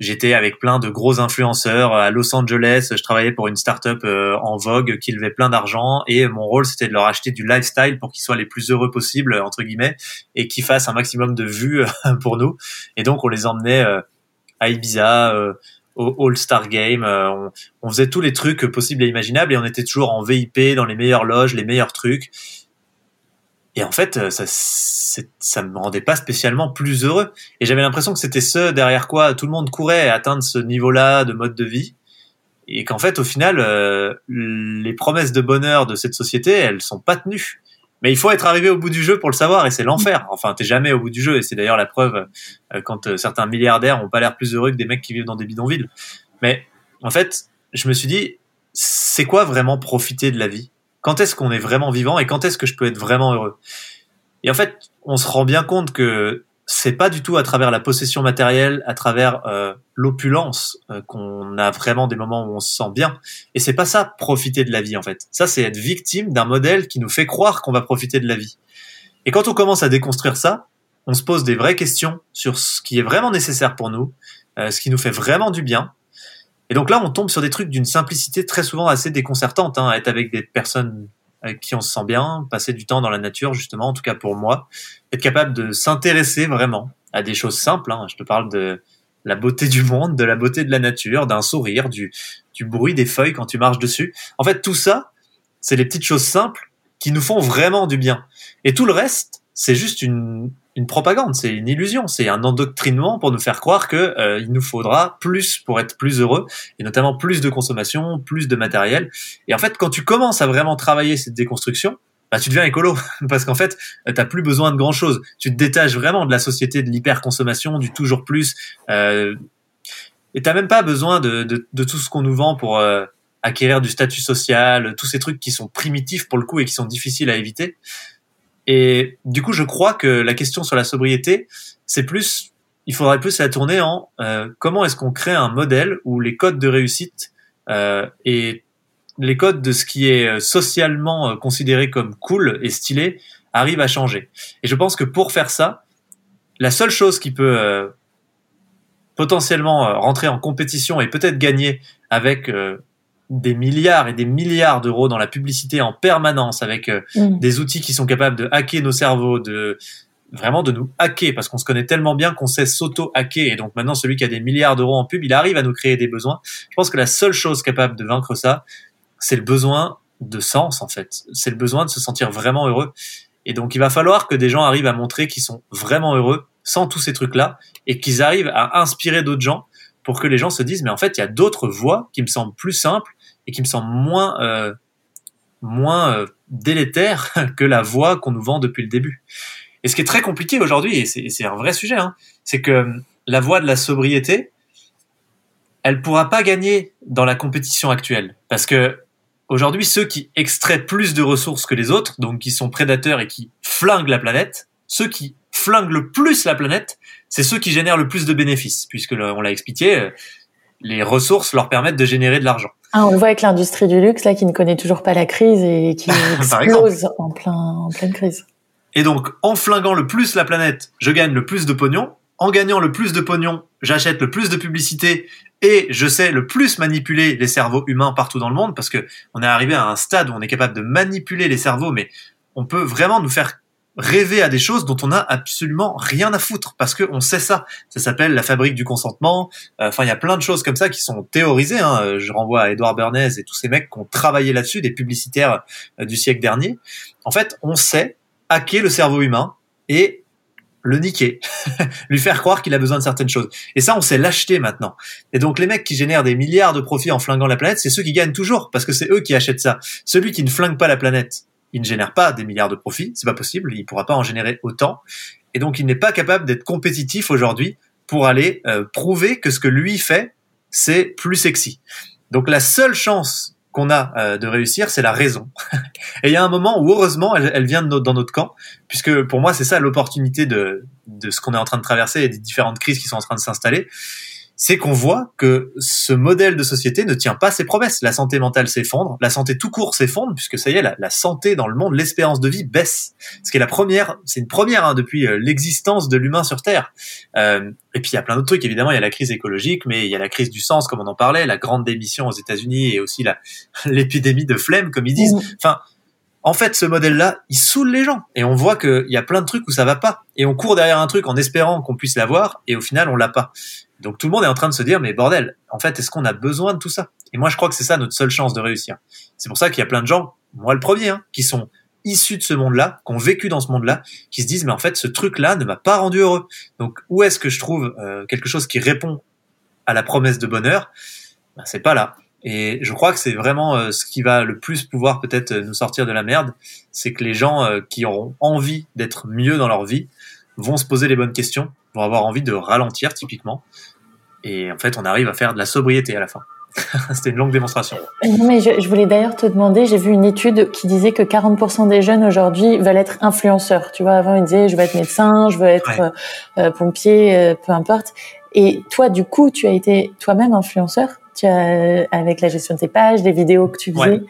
j'étais avec plein de gros influenceurs à Los Angeles. Je travaillais pour une startup euh, en vogue qui levait plein d'argent et mon rôle c'était de leur acheter du lifestyle pour qu'ils soient les plus heureux possibles entre guillemets et qu'ils fassent un maximum de vues <laughs> pour nous. Et donc on les emmenait euh, à Ibiza au All-Star Game. Euh, on, faisait tous les trucs possibles et imaginables et on était toujours en VIP dans les meilleures loges, les meilleurs trucs. Et en fait, euh, ça, ça me rendait pas spécialement plus heureux. Et j'avais l'impression que c'était ce derrière quoi tout le monde courait à atteindre ce niveau-là de mode de vie. Et qu'en fait, au final, euh, les promesses de bonheur de cette société, elles sont pas tenues. Mais il faut être arrivé au bout du jeu pour le savoir et c'est l'enfer. Enfin, t'es jamais au bout du jeu et c'est d'ailleurs la preuve euh, quand certains milliardaires ont pas l'air plus heureux que des mecs qui vivent dans des bidonvilles. Mais en fait, je me suis dit, c'est quoi vraiment profiter de la vie? Quand est-ce qu'on est vraiment vivant et quand est-ce que je peux être vraiment heureux? Et en fait, on se rend bien compte que c'est pas du tout à travers la possession matérielle, à travers euh, l'opulence euh, qu'on a vraiment des moments où on se sent bien. Et c'est pas ça profiter de la vie en fait. Ça c'est être victime d'un modèle qui nous fait croire qu'on va profiter de la vie. Et quand on commence à déconstruire ça, on se pose des vraies questions sur ce qui est vraiment nécessaire pour nous, euh, ce qui nous fait vraiment du bien. Et donc là, on tombe sur des trucs d'une simplicité très souvent assez déconcertante, hein, être avec des personnes avec qui on se sent bien, passer du temps dans la nature justement, en tout cas pour moi, être capable de s'intéresser vraiment à des choses simples. Hein. Je te parle de la beauté du monde, de la beauté de la nature, d'un sourire, du, du bruit des feuilles quand tu marches dessus. En fait, tout ça, c'est les petites choses simples qui nous font vraiment du bien. Et tout le reste, c'est juste une, une propagande, c'est une illusion, c'est un endoctrinement pour nous faire croire que euh, il nous faudra plus pour être plus heureux et notamment plus de consommation, plus de matériel. Et en fait, quand tu commences à vraiment travailler cette déconstruction, bah, tu deviens écolo <laughs> parce qu'en fait, euh, t'as plus besoin de grand chose. Tu te détaches vraiment de la société de l'hyperconsommation, du toujours plus, euh, et t'as même pas besoin de, tout ce qu'on nous vend pour euh, acquérir du statut social, tous ces trucs qui sont primitifs pour le coup et qui sont difficiles à éviter. Et du coup, je crois que la question sur la sobriété, c'est plus, il faudrait plus la tourner en euh, comment est-ce qu'on crée un modèle où les codes de réussite euh, et les codes de ce qui est euh, socialement considéré comme cool et stylé arrivent à changer. Et je pense que pour faire ça, la seule chose qui peut potentiellement rentrer en compétition et peut-être gagner avec des milliards et des milliards d'euros dans la publicité en permanence avec euh, mm. des outils qui sont capables de hacker nos cerveaux, de vraiment de nous hacker parce qu'on se connaît tellement bien qu'on sait s'auto-hacker et donc maintenant celui qui a des milliards d'euros en pub, il arrive à nous créer des besoins. Je pense que la seule chose capable de vaincre ça, c'est le besoin de sens en fait. C'est le besoin de se sentir vraiment heureux. Et donc il va falloir que des gens arrivent à montrer qu'ils sont vraiment heureux sans tous ces trucs-là et qu'ils arrivent à inspirer d'autres gens pour que les gens se disent mais en fait il y a d'autres voies qui me semblent plus simples et qui me semble moins euh, moins euh, délétère <laughs> que la voie qu'on nous vend depuis le début. Et ce qui est très compliqué aujourd'hui, et c'est un vrai sujet, hein, c'est que euh, la voie de la sobriété, elle pourra pas gagner dans la compétition actuelle, parce que aujourd'hui, ceux qui extraient plus de ressources que les autres, donc qui sont prédateurs et qui flinguent la planète, ceux qui flinguent le plus la planète, c'est ceux qui génèrent le plus de bénéfices, puisque on l'a expliqué, les ressources leur permettent de générer de l'argent. Ah, on le voit avec l'industrie du luxe là qui ne connaît toujours pas la crise et qui <laughs> explose en plein en pleine crise. Et donc en flinguant le plus la planète, je gagne le plus de pognon. En gagnant le plus de pognon, j'achète le plus de publicité et je sais le plus manipuler les cerveaux humains partout dans le monde parce que on est arrivé à un stade où on est capable de manipuler les cerveaux, mais on peut vraiment nous faire rêver à des choses dont on a absolument rien à foutre parce que on sait ça. Ça s'appelle la fabrique du consentement. Euh, enfin, il y a plein de choses comme ça qui sont théorisées. Hein. Euh, je renvoie à Edouard Bernays et tous ces mecs qui ont travaillé là-dessus, des publicitaires euh, du siècle dernier. En fait, on sait hacker le cerveau humain et le niquer, <laughs> lui faire croire qu'il a besoin de certaines choses. Et ça, on sait l'acheter maintenant. Et donc, les mecs qui génèrent des milliards de profits en flinguant la planète, c'est ceux qui gagnent toujours, parce que c'est eux qui achètent ça. Celui qui ne flingue pas la planète, il ne génère pas des milliards de profits, c'est pas possible, il pourra pas en générer autant. et donc il n'est pas capable d'être compétitif aujourd'hui pour aller euh, prouver que ce que lui fait, c'est plus sexy. Donc la seule chance qu'on a euh, de réussir, c'est la raison. <laughs> et il y a un moment où heureusement, elle, vient de dans notre camp, puisque pour moi, c'est ça l'opportunité de, de ce qu'on est en train de traverser et des différentes crises qui sont en train de s'installer c'est qu'on voit que ce modèle de société ne tient pas ses promesses. La santé mentale s'effondre, la santé tout court s'effondre, puisque ça y est, la, santé dans le monde, l'espérance de vie baisse. Ce qui est la première, c'est une première hein, depuis euh, l'existence de l'humain sur Terre. Euh, et puis il y a plein d'autres trucs, évidemment, il y a la crise écologique, mais il y a la crise du sens, comme on en parlait, la grande démission aux États-Unis et aussi <laughs> l'épidémie de flemme, comme ils disent. Mmh. Enfin, en fait, ce modèle-là, il saoule les gens. Et on voit qu'il y a plein de trucs où ça va pas. Et on court derrière un truc en espérant qu'on puisse l'avoir, et au final, on l'a pas. Donc tout le monde est en train de se dire, mais bordel, en fait, est-ce qu'on a besoin de tout ça? Et moi, je crois que c'est ça notre seule chance de réussir. C'est pour ça qu'il y a plein de gens, moi le premier, hein, qui sont issus de ce monde-là, qui ont vécu dans ce monde-là, qui se disent, mais en fait, ce truc-là ne m'a pas rendu heureux. Donc où est-ce que je trouve euh, quelque chose qui répond à la promesse de bonheur? Ben, C'est pas là. Et je crois que c'est vraiment euh, ce qui va le plus pouvoir peut-être nous sortir de la merde, c'est que les gens euh, qui auront envie d'être mieux dans leur vie vont se poser les bonnes questions, vont avoir envie de ralentir typiquement, et en fait, on arrive à faire de la sobriété à la fin. <laughs> C'était une longue démonstration. Non, mais je, voulais d'ailleurs te demander, j'ai vu une étude qui disait que 40% des jeunes aujourd'hui veulent être influenceurs. Tu vois, avant ils disaient je veux être médecin, je veux être euh, euh, pompier, euh, peu importe. Et toi, du coup, tu as été toi-même influenceur? Tu as avec la gestion de tes pages, des vidéos que tu faisais.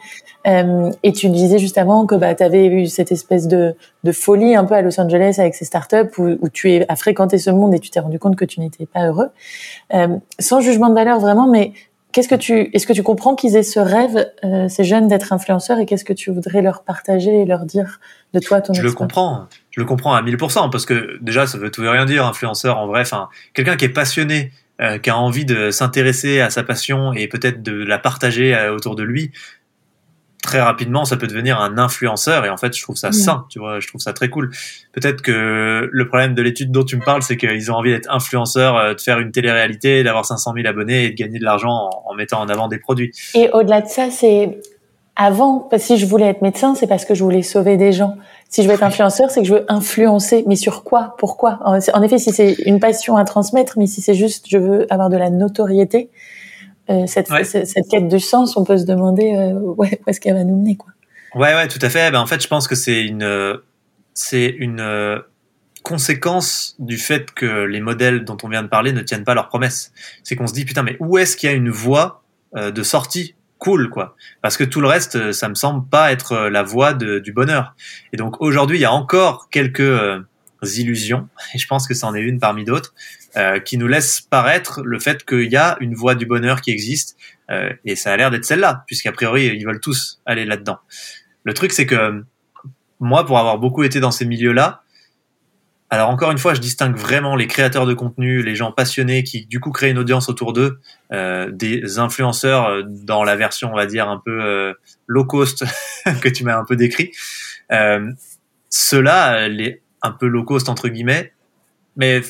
Euh, et tu disais juste avant que bah, tu avais eu cette espèce de, de, folie un peu à Los Angeles avec ces startups où, où tu es, as fréquenté ce monde et tu t'es rendu compte que tu n'étais pas heureux. Euh, sans jugement de valeur vraiment, mais qu'est-ce que tu, est-ce que tu comprends qu'ils aient ce rêve, euh, ces jeunes, d'être influenceurs et qu'est-ce que tu voudrais leur partager et leur dire de toi, ton Je le comprends. Je le comprends à 1000% parce que déjà, ça veut tout et rien dire, influenceur en vrai. Enfin, quelqu'un qui est passionné euh, qui a envie de s'intéresser à sa passion et peut-être de la partager euh, autour de lui, très rapidement, ça peut devenir un influenceur. Et en fait, je trouve ça sain, tu vois, je trouve ça très cool. Peut-être que le problème de l'étude dont tu me parles, c'est qu'ils ont envie d'être influenceurs, euh, de faire une télé-réalité, d'avoir 500 000 abonnés et de gagner de l'argent en, mettant en avant des produits. Et au-delà de ça, c'est avant, si je voulais être médecin, c'est parce que je voulais sauver des gens. Si je veux être influenceur, c'est que je veux influencer. Mais sur quoi? Pourquoi? En effet, si c'est une passion à transmettre, mais si c'est juste je veux avoir de la notoriété, euh, cette, cette, quête du sens, on peut se demander euh, ouais, où est-ce qu'elle va nous mener, quoi. Ouais, ouais, tout à fait. Ben, en fait, je pense que c'est une, c'est une euh, conséquence du fait que les modèles dont on vient de parler ne tiennent pas leurs promesses. C'est qu'on se dit putain, mais où est-ce qu'il y a une voie de sortie cool, quoi Parce que tout le reste, ça me semble pas être la voie de, du bonheur. Et donc aujourd'hui, il y a encore quelques illusions, <laughs> et je pense que c'en est une parmi d'autres, euh, qui nous laisse paraître le fait qu'il y a une voie du bonheur qui existe, euh, et ça a l'air d'être celle-là, puisqu'a priori ils veulent tous aller là-dedans. Le truc c'est que moi, pour avoir beaucoup été dans ces milieux-là, alors encore une fois, je distingue vraiment les créateurs de contenu, les gens passionnés qui du coup créent une audience autour d'eux, euh, des influenceurs euh, dans la version, on va dire, un peu euh, low cost <laughs> que tu m'as un peu décrit. Euh, Ceux-là, les un peu low cost entre guillemets, mais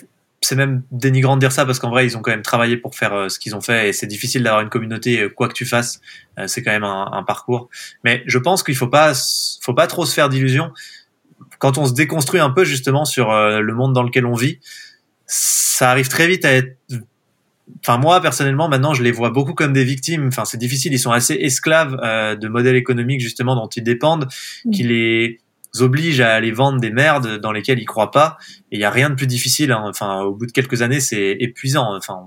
c'est même dénigrant de dire ça parce qu'en vrai ils ont quand même travaillé pour faire euh, ce qu'ils ont fait et c'est difficile d'avoir une communauté euh, quoi que tu fasses. C'est quand même un, parcours. Mais je pense qu'il faut pas faut pas trop se faire d'illusions quand on se déconstruit un peu justement sur le monde dans lequel on vit ça arrive très vite à être enfin moi personnellement maintenant je les vois beaucoup comme des victimes enfin c'est difficile ils sont assez esclaves de modèles économiques justement dont ils dépendent mmh. qui les oblige à aller vendre des merdes dans lesquelles ils croient pas. Et il y a rien de plus difficile. Hein. Enfin, au bout de quelques années, c'est épuisant. Enfin,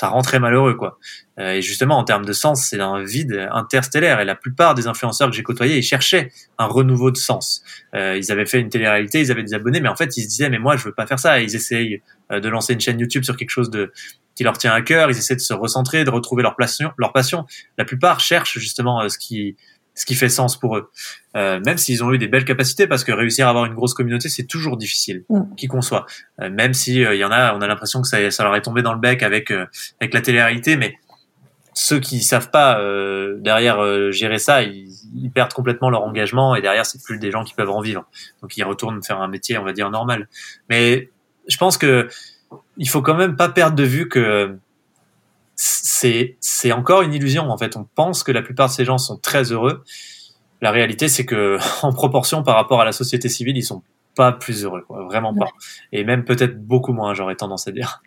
ça rend très malheureux, quoi. Euh, et justement, en termes de sens, c'est un vide interstellaire. Et la plupart des influenceurs que j'ai côtoyés, ils cherchaient un renouveau de sens. Euh, ils avaient fait une télé-réalité, ils avaient des abonnés, mais en fait, ils se disaient, mais moi, je veux pas faire ça. Et ils essayent euh, de lancer une chaîne YouTube sur quelque chose de qui leur tient à cœur. Ils essaient de se recentrer, de retrouver leur passion. Leur passion. La plupart cherchent justement ce qui ce qui fait sens pour eux. Euh, même s'ils ont eu des belles capacités, parce que réussir à avoir une grosse communauté, c'est toujours difficile, mm. qui qu'on soit. Euh, même si il euh, y en a, on a l'impression que ça, ça leur est tombé dans le bec avec avec la télé-réalité, mais ceux qui savent pas derrière gérer ça, ils, ils, perdent complètement leur engagement et derrière c'est plus des gens qui peuvent en vivre. Donc ils retournent faire un métier, on va dire normal. Mais je pense que il faut quand même pas perdre de vue que c'est c'est encore une illusion en fait. On pense que la plupart de ces gens sont très heureux. La réalité, c'est que <laughs> en proportion par rapport à la société civile, ils sont pas plus heureux, quoi. vraiment pas. Et même peut-être beaucoup moins, j'aurais tendance à dire.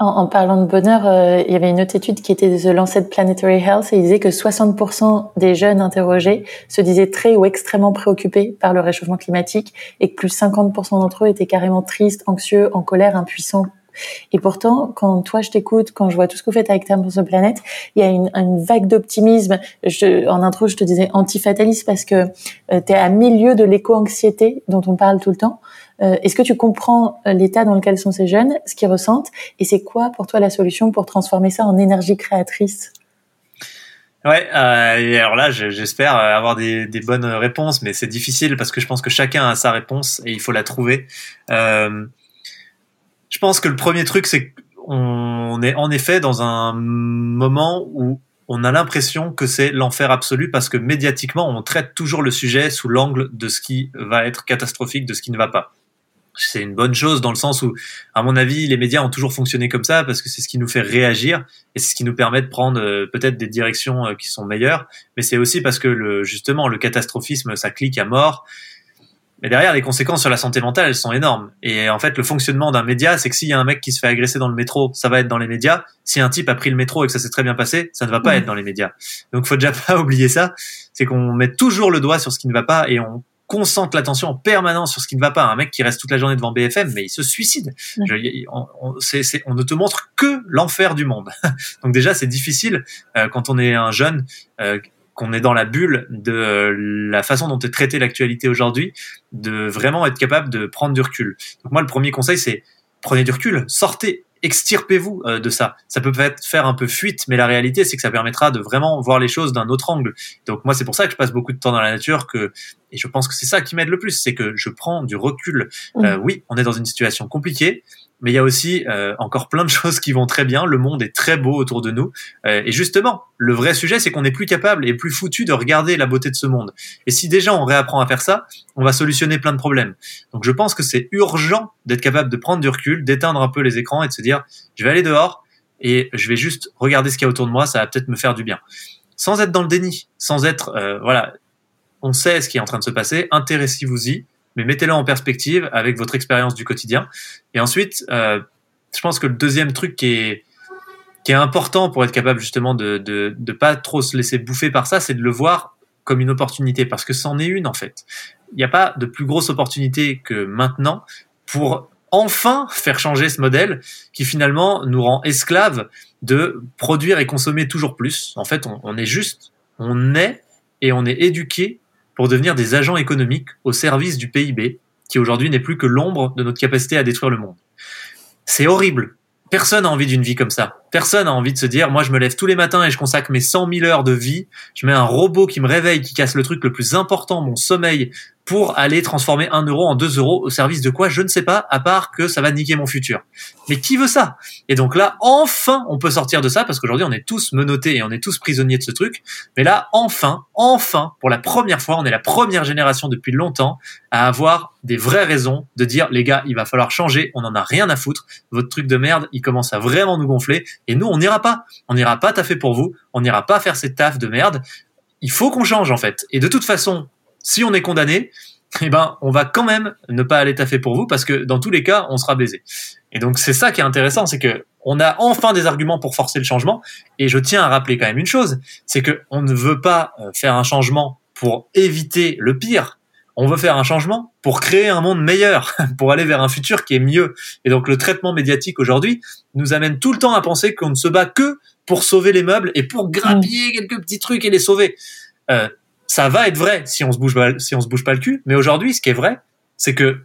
En, parlant de bonheur, euh, il y avait une autre étude qui était de The Lancet Planetary Health et il disait que 60% des jeunes interrogés se disaient très ou extrêmement préoccupés par le réchauffement climatique et que plus 50% d'entre eux étaient carrément tristes, anxieux, en colère, impuissants et pourtant, quand toi je t'écoute, quand je vois tout ce que vous faites avec Terre pour ce planète, il y a une, une vague d'optimisme. En intro, je te disais antifataliste parce que euh, tu es à milieu de l'éco-anxiété dont on parle tout le temps. Euh, Est-ce que tu comprends euh, l'état dans lequel sont ces jeunes, ce qu'ils ressentent, et c'est quoi pour toi la solution pour transformer ça en énergie créatrice? Ouais, euh, et alors là, j'espère avoir des, des, bonnes réponses, mais c'est difficile parce que je pense que chacun a sa réponse et il faut la trouver. Euh, je pense que le premier truc, c'est qu'on est en effet dans un moment où on a l'impression que c'est l'enfer absolu parce que médiatiquement, on traite toujours le sujet sous l'angle de ce qui va être catastrophique, de ce qui ne va pas. C'est une bonne chose dans le sens où, à mon avis, les médias ont toujours fonctionné comme ça parce que c'est ce qui nous fait réagir et c'est ce qui nous permet de prendre euh, peut-être des directions euh, qui sont meilleures. Mais c'est aussi parce que justement, le catastrophisme, ça clique à mort mais derrière, les conséquences sur la santé mentale, elles sont énormes. Et en fait, le fonctionnement d'un média, c'est que s'il y a un mec qui se fait agresser dans le métro, ça va être dans les médias. Si un type a pris le métro et que ça s'est très bien passé, ça ne va pas être dans les médias. Donc, faut déjà <laughs> pas oublier ça. C'est qu'on met toujours le doigt sur ce qui ne va pas et on concentre l'attention en permanence sur ce qui ne va pas. Un mec qui reste toute la journée devant BFM, mais il se suicide. on, on, on, ne te montre que l'enfer du monde. <laughs> Donc déjà, c'est difficile euh, quand on est un jeune euh, qu'on est dans la bulle de la façon dont est traitée l'actualité aujourd'hui, de vraiment être capable de prendre du recul. Donc moi, le premier conseil, c'est prenez du recul, sortez, extirpez-vous euh, de ça. Ça peut peut-être faire un peu fuite, mais la réalité, c'est que ça permettra de vraiment voir les choses d'un autre angle. Donc moi, c'est pour ça que je passe beaucoup de temps dans la nature, que et je pense que c'est ça qui m'aide le plus, c'est que je prends du recul. Euh, oui, on est dans une situation compliquée, mais il y a aussi euh, encore plein de <laughs> choses qui vont très bien. Le monde est très beau autour de nous. Euh, et justement, le vrai sujet, c'est qu'on n'est plus capable et plus foutu de regarder la beauté de ce monde. Et si déjà on réapprend à faire ça, on va solutionner plein de problèmes. Donc je pense que c'est urgent d'être capable de prendre du recul, d'éteindre un peu les écrans et de se dire, je vais aller dehors et je vais juste regarder ce qu'il y a autour de moi, ça va peut-être me faire du bien. Sans être dans le déni, sans être, euh, voilà, on sait ce qui est en train de se passer, intéressez-vous-y, mais mettez-le en perspective avec votre expérience du quotidien. Et ensuite, euh, je pense que le deuxième truc qui est important pour être capable justement de de pas trop se laisser bouffer par ça, c'est de le voir comme une opportunité parce que c'en est une en fait. Il n'y a pas de plus grosse opportunité que maintenant pour enfin faire changer ce modèle qui finalement nous rend esclaves de produire et consommer toujours plus. En fait, on, on est juste, on est et on est éduqué pour devenir des agents économiques au service du PIB, qui aujourd'hui n'est plus que l'ombre de notre capacité à détruire le monde. C'est horrible. Personne n'a envie d'une vie comme ça. Personne n'a envie de se dire, moi je me lève tous les matins et je consacre mes 100 000 heures de vie, je mets un robot qui me réveille, qui casse le truc le plus important, mon sommeil, pour aller transformer un euro en deux euros au service de quoi je ne sais pas, à part que ça va niquer mon futur. Mais qui veut ça? Et donc là, enfin, on peut sortir de ça parce qu'aujourd'hui, on est tous menottés et on est tous prisonniers de ce truc. Mais là, enfin, enfin, pour la première fois, on est la première génération depuis longtemps à avoir des vraies raisons de dire les gars, il va falloir changer, on en a rien à foutre, votre truc de merde, il commence à vraiment nous gonfler et nous on n'ira pas, on n'ira pas taffer pour vous, on n'ira pas faire cette taf de merde. Il faut qu'on change en fait. Et de toute façon, si on est condamné, <laughs> eh ben, on va quand même ne pas aller taffer pour vous parce que dans tous les cas, on sera baisé. Et donc, c'est ça qui est intéressant, c'est que on a enfin des arguments pour forcer le changement. Et je tiens à rappeler quand même une chose, c'est que on ne veut pas euh, faire un changement pour éviter le pire. On veut faire un changement pour créer un monde meilleur, <laughs> pour aller vers un futur qui est mieux. Et donc, le traitement médiatique aujourd'hui nous amène tout le temps à penser qu'on ne se bat que pour sauver les meubles et pour grappiller quelques petits trucs et les sauver. Euh, ça va être vrai si on se se bouge pas le cul. Mais aujourd'hui, ce qui est vrai, c'est que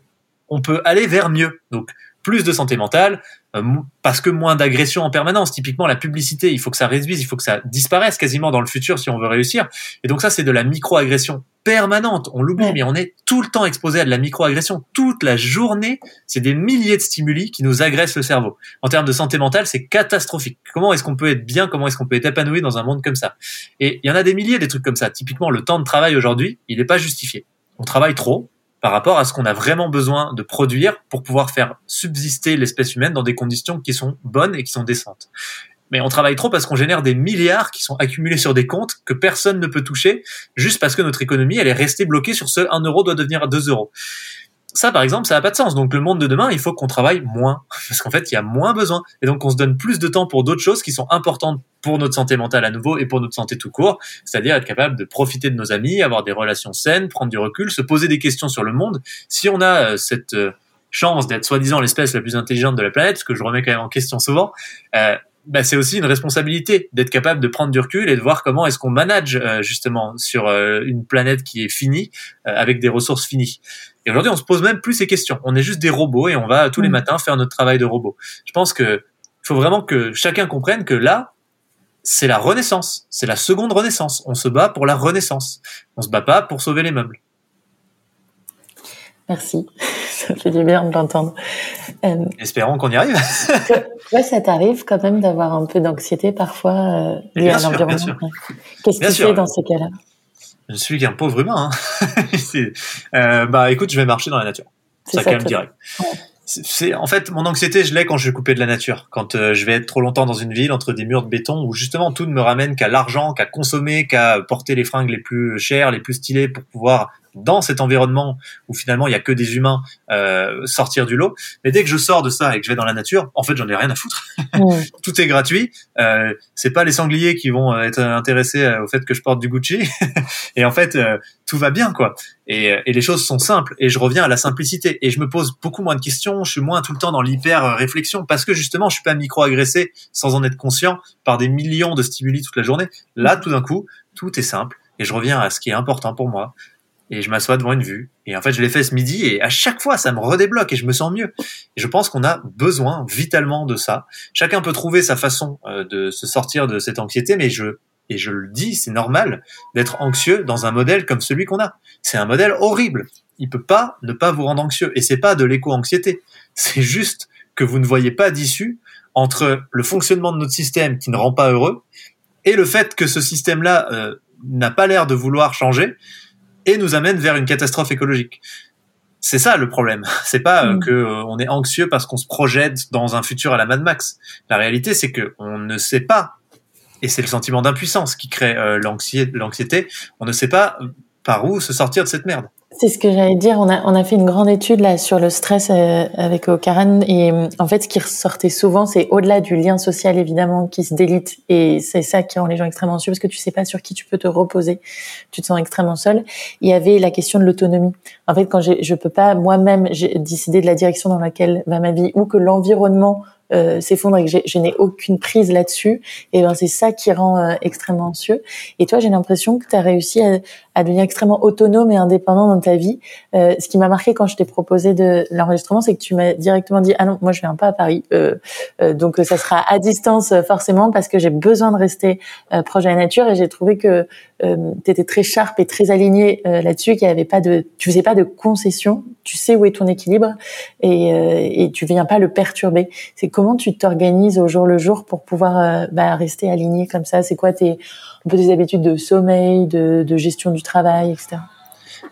on peut aller vers mieux. Donc plus de santé mentale, parce que moins d'agression en permanence. Typiquement, la publicité, il faut que ça réduise, il faut que ça disparaisse quasiment dans le futur si on veut réussir. Et donc ça, c'est de la micro-agression permanente. On l'oublie, mais on est tout le temps exposé à de la micro-agression. Toute la journée, c'est des milliers de stimuli qui nous agressent le cerveau. En termes de santé mentale, c'est catastrophique. Comment est-ce qu'on peut être bien? Comment est-ce qu'on peut être épanoui dans un monde comme ça? Et il y en a des milliers des trucs comme ça. Typiquement, le temps de travail aujourd'hui, il n'est pas justifié. On travaille trop, par rapport à ce qu'on a vraiment besoin de produire pour pouvoir faire subsister l'espèce humaine dans des conditions qui sont bonnes et qui sont décentes. Mais on travaille trop parce qu'on génère des milliards qui sont accumulés sur des comptes que personne ne peut toucher juste parce que notre économie, elle est restée bloquée sur ce 1 euro doit devenir 2 euros. Ça, par exemple, ça n'a pas de sens. Donc, le monde de demain, il faut qu'on travaille moins. <laughs> Parce qu'en fait, il y a moins besoin. Et donc, on se donne plus de temps pour d'autres choses qui sont importantes pour notre santé mentale à nouveau et pour notre santé tout court. C'est-à-dire être capable de profiter de nos amis, avoir des relations saines, prendre du recul, se poser des questions sur le monde. Si on a euh, cette euh, chance d'être soi-disant l'espèce la plus intelligente de la planète, ce que je remets quand même en question souvent, euh, bah, c'est aussi une responsabilité d'être capable de prendre du recul et de voir comment est-ce qu'on manage euh, justement sur euh, une planète qui est finie euh, avec des ressources finies. Et aujourd'hui, on se pose même plus ces questions. On est juste des robots et on va tous les mm. matins faire notre travail de robot. Je pense que faut vraiment que chacun comprenne que là, c'est la renaissance, c'est la seconde renaissance. On se bat pour la renaissance. On se bat pas pour sauver les meubles. Merci. Ça fait du bien de l'entendre. Euh, Espérons qu'on y arrive. ouais, ça t'arrive quand même d'avoir un peu d'anxiété parfois euh, liée à l'environnement. Qu'est-ce que tu fais dans ces cas-là? Je suis qu'un pauvre humain. Hein. <laughs> euh, bah écoute, je vais marcher dans la nature. Ça, calme direct. C'est en fait mon anxiété, je l'ai quand je vais couper de la nature, quand euh, je vais être trop longtemps dans une ville entre des murs de béton où justement tout ne me ramène qu'à l'argent, qu'à consommer, qu'à porter les fringues les plus chères, les plus stylées pour pouvoir dans cet environnement où finalement il y a que des humains euh, sortir du lot. Mais dès que je sors de ça et que je vais dans la nature, en fait j'en ai rien à foutre. <laughs> Tout est gratuit. Euh, c'est pas les sangliers qui vont être intéressés euh, au fait que je porte du Gucci. <laughs> et en fait euh, tout va bien quoi. Et, euh, et, les choses sont simples. Et je reviens à la simplicité. Et je me pose beaucoup moins de questions. Je suis moins tout le temps dans l'hyper réflexion parce que justement je suis pas micro agressé sans en être conscient par des millions de stimuli toute la journée. Là tout d'un coup tout est simple. Et je reviens à ce qui est important pour moi, et je m'assois devant une vue. Et en fait, je l'ai fait ce midi et à chaque fois, ça me redébloque et je me sens mieux. Et je pense qu'on a besoin vitalement de ça. Chacun peut trouver sa façon euh, de se sortir de cette anxiété, mais je et je le dis, c'est normal d'être anxieux dans un modèle comme celui qu'on a. C'est un modèle horrible. Il peut pas ne pas vous rendre anxieux et c'est pas de l'éco-anxiété. C'est juste que vous ne voyez pas d'issue entre le fonctionnement de notre système qui ne rend pas heureux et le fait que ce système-là euh, n'a pas l'air de vouloir changer et nous amène vers une catastrophe écologique. C'est ça le problème. <laughs> C'est pas euh, mm. que euh, on est anxieux parce qu'on se projette dans un futur à la Mad Max. La réalité, c'est que on ne sait pas, et c'est le sentiment d'impuissance qui crée euh, l'anxiété. On ne sait pas par où se sortir de cette merde. C'est ce que j'allais dire. On a, on a fait une grande étude là sur le stress euh, avec Karen et en fait, ce qui ressortait souvent, c'est au-delà du lien social évidemment qui se délite et c'est ça qui rend les gens extrêmement anxieux parce que tu sais pas sur qui tu peux te reposer. Tu te sens extrêmement seul. Il y avait la question de l'autonomie. En fait, quand je peux pas moi-même décider de la direction dans laquelle va ma vie ou que l'environnement euh, s'effondre et que je n'ai aucune prise là-dessus, et ben c'est ça qui rend euh, extrêmement anxieux. Et toi, j'ai l'impression que tu as réussi à, à, devenir extrêmement autonome et indépendant dans ta vie. Euh, ce qui m'a marqué quand je t'ai proposé de l'enregistrement, c'est que tu m'as directement dit ah non, moi je viens pas à Paris, euh, donc ça sera à distance forcément parce que j'ai besoin de rester proche de la nature. Et j'ai trouvé que tu étais très sharp et très aligné là-dessus, qu'il y avait pas de, tu faisais pas de concessions, tu sais où est ton équilibre et, et tu viens pas le perturber. C'est comment tu t'organises au jour le jour pour pouvoir euh, bah, rester aligné comme ça? C'est quoi tes, un peu tes habitudes de sommeil, de, gestion du travail, etc.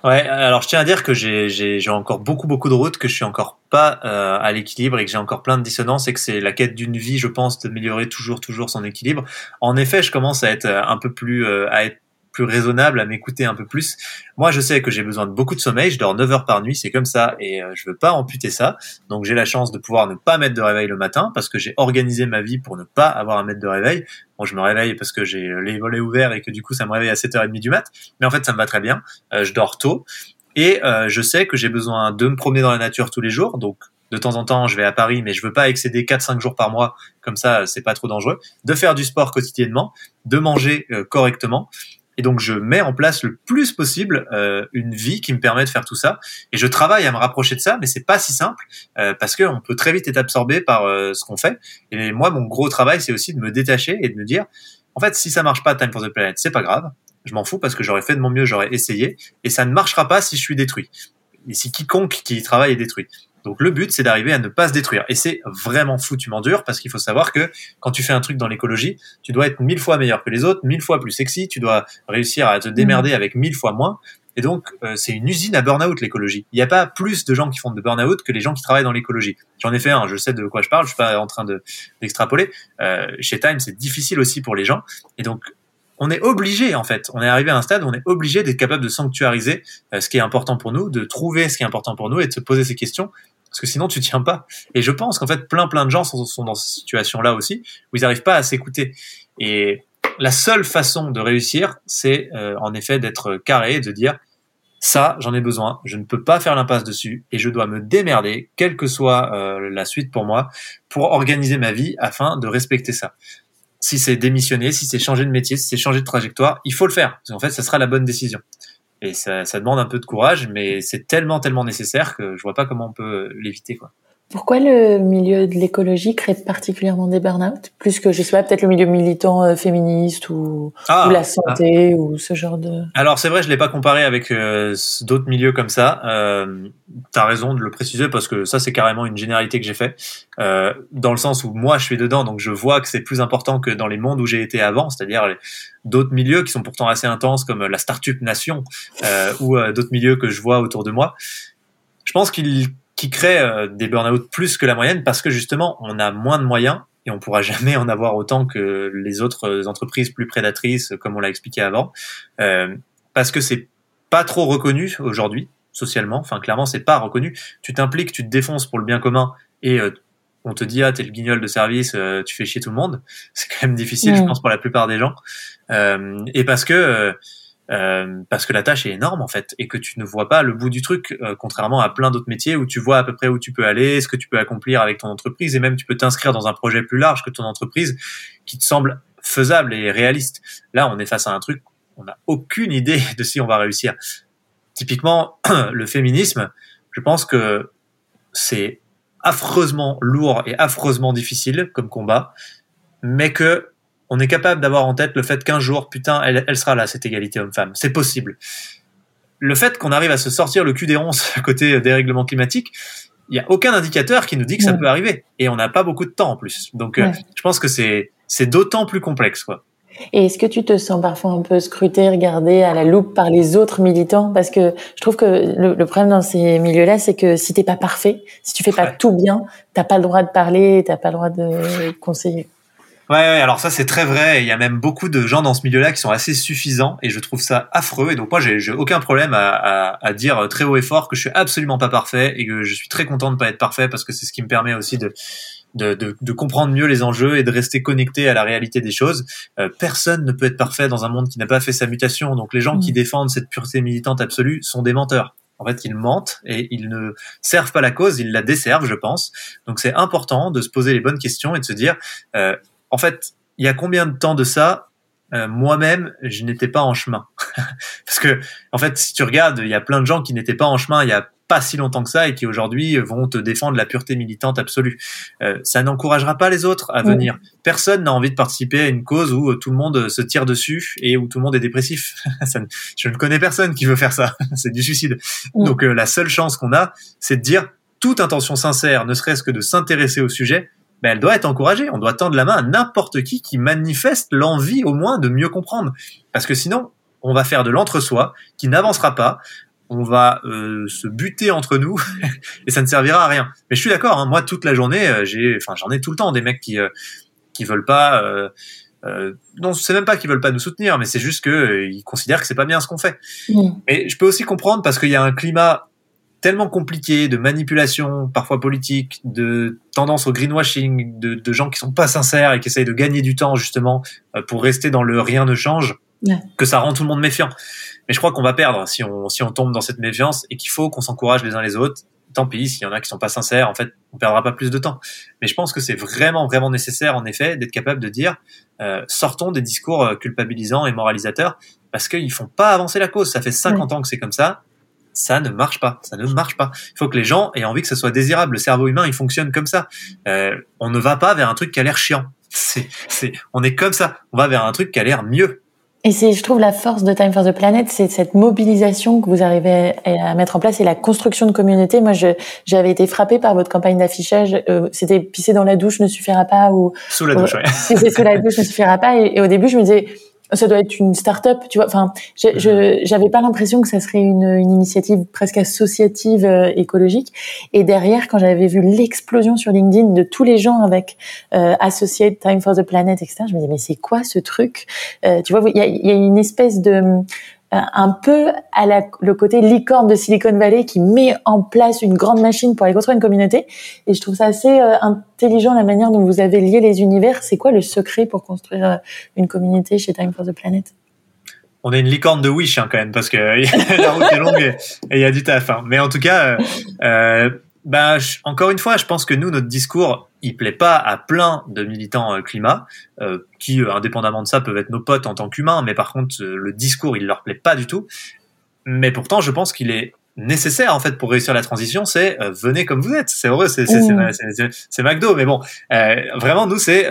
Ouais, alors je tiens à dire que j'ai encore beaucoup beaucoup de routes, que je suis encore pas euh, à l'équilibre et que j'ai encore plein de dissonances et que c'est la quête d'une vie, je pense, d'améliorer toujours toujours son équilibre. En effet, je commence à être un peu plus à être plus raisonnable, à m'écouter un peu plus. Moi, je sais que j'ai besoin de beaucoup de sommeil. Je dors 9 heures par nuit, c'est comme ça, et euh, je veux pas amputer ça. Donc, j'ai la chance de pouvoir ne pas mettre de réveil le matin parce que j'ai organisé ma vie pour ne pas avoir à mettre de réveil. Bon, je me réveille parce que j'ai les volets ouverts et que du coup, ça me réveille à 7h30 du mat. Mais en fait, ça me va très bien. Euh, je dors tôt. Et euh, je sais que j'ai besoin de me promener dans la nature tous les jours, donc de temps en temps, je vais à Paris, mais je veux pas excéder 4-5 jours par mois, comme ça, c'est pas trop dangereux. De faire du sport quotidiennement, de manger correctement, et donc je mets en place le plus possible euh, une vie qui me permet de faire tout ça. Et je travaille à me rapprocher de ça, mais c'est pas si simple euh, parce qu'on peut très vite être absorbé par euh, ce qu'on fait. Et moi, mon gros travail, c'est aussi de me détacher et de me dire, en fait, si ça marche pas Time for the Planet, c'est pas grave. Je m'en fous parce que j'aurais fait de mon mieux, j'aurais essayé, et ça ne marchera pas si je suis détruit. Et si quiconque qui travaille est détruit. Donc le but, c'est d'arriver à ne pas se détruire. Et c'est vraiment foutument dur parce qu'il faut savoir que quand tu fais un truc dans l'écologie, tu dois être mille fois meilleur que les autres, mille fois plus sexy, tu dois réussir à te démerder avec mille fois moins. Et donc, euh, c'est une usine à burn-out, l'écologie. Il n'y a pas plus de gens qui font de burn-out que les gens qui travaillent dans l'écologie. J'en ai fait un, je sais de quoi je parle, je suis pas en train de d'extrapoler. Euh, chez Time, c'est difficile aussi pour les gens. Et donc, on est obligé en fait. On est arrivé à un stade où on est obligé d'être capable de sanctuariser ce qui est important pour nous, de trouver ce qui est important pour nous et de se poser ces questions parce que sinon tu tiens pas. Et je pense qu'en fait plein plein de gens sont, dans cette situation-là aussi où ils n'arrivent pas à s'écouter. Et la seule façon de réussir, c'est euh, en effet d'être carré, de dire ça, j'en ai besoin, je ne peux pas faire l'impasse dessus et je dois me démerder, quelle que soit euh, la suite pour moi, pour organiser ma vie afin de respecter ça. Si c'est démissionner, si c'est changer de métier, si c'est changer de trajectoire, il faut le faire, parce qu'en fait, ça sera la bonne décision. Et ça, demande un peu de courage, mais c'est tellement, tellement nécessaire que je vois pas comment on peut l'éviter, quoi. Pourquoi le milieu de l'écologie crée particulièrement des burn-out Plus que, je sais pas, peut-être le milieu militant euh, féministe ou, ah, ou, la santé ah. ou ce genre de... Alors c'est vrai, je l'ai pas comparé avec euh, d'autres milieux comme ça. Euh, tu as raison de le préciser parce que ça c'est carrément une généralité que j'ai fait. Euh, dans le sens où moi je suis dedans, donc je vois que c'est plus important que dans les mondes où j'ai été avant, c'est-à-dire d'autres milieux qui sont pourtant assez intenses comme la Startup Nation ou d'autres milieux que je vois autour de moi. Je pense qu'il qui crée euh, des burn-out plus que la moyenne parce que justement on a moins de moyens et on pourra jamais en avoir autant que les autres entreprises plus prédatrices comme on l'a expliqué avant. Euh, parce que c'est pas trop reconnu aujourd'hui socialement. Enfin clairement c'est pas reconnu. Tu t'impliques tu te défonces pour le bien commun et euh, on te dit ah t'es le guignol de service tu fais chier tout le monde. <laughs> C'est quand même difficile je pense pour la plupart des gens. Et parce que euh, parce que la tâche est énorme en fait et que tu ne vois pas le bout du truc euh, contrairement à plein d'autres métiers où tu vois à peu près où tu peux aller, ce que tu peux accomplir avec ton entreprise et même tu peux t'inscrire dans un projet plus large que ton entreprise qui te semble faisable et réaliste. Là, on est face à un truc, on n'a aucune idée de si on va réussir. Typiquement, <clears throat> le féminisme, je pense que c'est affreusement lourd et affreusement difficile comme combat, mais que on est capable d'avoir en tête le fait qu'un jour, putain, elle, elle sera là, cette égalité homme-femme. C'est possible. Le fait qu'on arrive à se sortir le cul des ronces <laughs> à côté des règlements climatiques, il n'y a aucun indicateur qui nous dit que ça peut arriver. Et on n'a pas beaucoup de temps en plus. Donc, euh, je pense que c'est, c'est d'autant plus complexe, quoi. Et est-ce que tu te sens parfois un peu scruté, regardé à la loupe par les autres militants? Parce que je trouve que le, problème dans ces milieux-là, c'est que si t'es pas parfait, si tu fais pas tout bien, t'as pas le droit de parler, t'as pas le droit de conseiller. Ouais, alors ça c'est très vrai. Il y a même beaucoup de gens dans ce milieu-là qui sont assez suffisants et je trouve ça affreux. Et donc moi j'ai aucun problème à, à, à, dire très haut et fort que je suis absolument pas parfait et que je suis très content de pas être parfait parce que c'est ce qui me permet aussi de de, de, de, comprendre mieux les enjeux et de rester connecté à la réalité des choses. Euh, personne ne peut être parfait dans un monde qui n'a pas fait sa mutation. Donc les gens qui mmh. défendent cette pureté militante absolue sont des menteurs. En fait, ils mentent et ils ne servent pas la cause, ils la desservent, je pense. Donc c'est important de se poser les bonnes questions et de se dire euh, en fait, il y a combien de temps de ça euh, moi-même, je n'étais pas en chemin? <laughs> Parce que, en fait, si tu regardes, il y a plein de gens qui n'étaient pas en chemin il y a pas si longtemps que ça et qui aujourd'hui vont te défendre la pureté militante absolue. Euh, ça n'encouragera pas les autres à venir. Personne n'a envie de participer à une cause où tout le monde se tire dessus et où tout le monde est dépressif. <laughs> je ne connais personne qui veut faire ça. <laughs> C'est du suicide. Donc euh, la seule chance qu'on a, c'est de dire toute intention sincère, ne serait-ce que de s'intéresser au sujet, ben, elle doit être encouragée. On doit tendre la main à n'importe qui qui manifeste l'envie au moins de mieux comprendre. Parce que sinon, on va faire de l'entre-soi qui n'avancera pas. On va euh, se buter entre nous <laughs> et ça ne servira à rien. Mais je suis d'accord. Hein, moi, toute la journée, euh, j'ai, enfin, j'en ai tout le temps des mecs qui euh, qui veulent pas. Euh, euh, non, c'est même pas qu'ils veulent pas nous soutenir, mais c'est juste que ils considèrent que c'est pas bien ce qu'on fait. Mmh. Mais je peux aussi comprendre parce qu'il y a un climat tellement compliqué de manipulation, parfois politique, de tendance au greenwashing, de, de, gens qui sont pas sincères et qui essayent de gagner du temps justement euh, pour rester dans le rien ne change, que ça rend tout le monde méfiant. Mais je crois qu'on va perdre si on, si on tombe dans cette méfiance et qu'il faut qu'on s'encourage les uns les autres. Tant pis, s'il y en a qui sont pas sincères, en fait, on perdra pas plus de temps. Mais je pense que c'est vraiment, vraiment nécessaire, en effet, d'être capable de dire, euh, sortons des discours euh, culpabilisants et moralisateurs, parce qu'ils font pas avancer la cause. Ça fait 50 ans que c'est comme ça ça ne marche pas. Ça ne marche pas. Il faut que les gens aient envie que ce soit désirable. Le cerveau humain, il fonctionne comme ça. Euh, on ne va pas vers un truc qui a l'air chiant. C'est, c'est, on est comme ça. On va vers un truc qui a l'air mieux. Et c'est, je trouve, la force de Time for the Planet, c'est cette mobilisation que vous arrivez à mettre en place et la construction de communauté. Moi, je, j'avais été frappée par votre campagne d'affichage. Euh, c'était pisser dans la douche ne suffira pas ou sous la douche. Ouais. sous la douche ne suffira pas. Et, et au début, je me disais ça doit être une start-up, tu vois. Enfin, je j'avais pas l'impression que ça serait une, une initiative presque associative euh, écologique. Et derrière, quand j'avais vu l'explosion sur LinkedIn de tous les gens avec euh, Associate Time for the Planet, etc., je me disais mais c'est quoi ce truc? Euh, Tu vois, il y a, y a, une espèce de un peu à la, le côté licorne de Silicon Valley qui met en place une grande machine pour aller construire une communauté. Et je trouve ça assez euh, intelligent la manière dont vous avez lié les univers. C'est quoi le secret pour construire euh, une communauté chez Time for the Planet? On est une licorne de Wish hein, quand même parce que <laughs> la route est longue et il y a du taf. Hein. Mais en tout cas, euh, bah, encore une fois, je pense que nous, notre discours, il plaît pas à plein de militants euh, climat euh, qui, euh, indépendamment de ça, peuvent être nos potes en tant qu'humains, mais par contre, le discours, il leur plaît pas du tout. Mais pourtant, je pense qu'il est nécessaire en fait pour réussir la transition, c'est venez comme vous êtes. C'est heureux, c'est c'est McDo, mais bon, vraiment nous c'est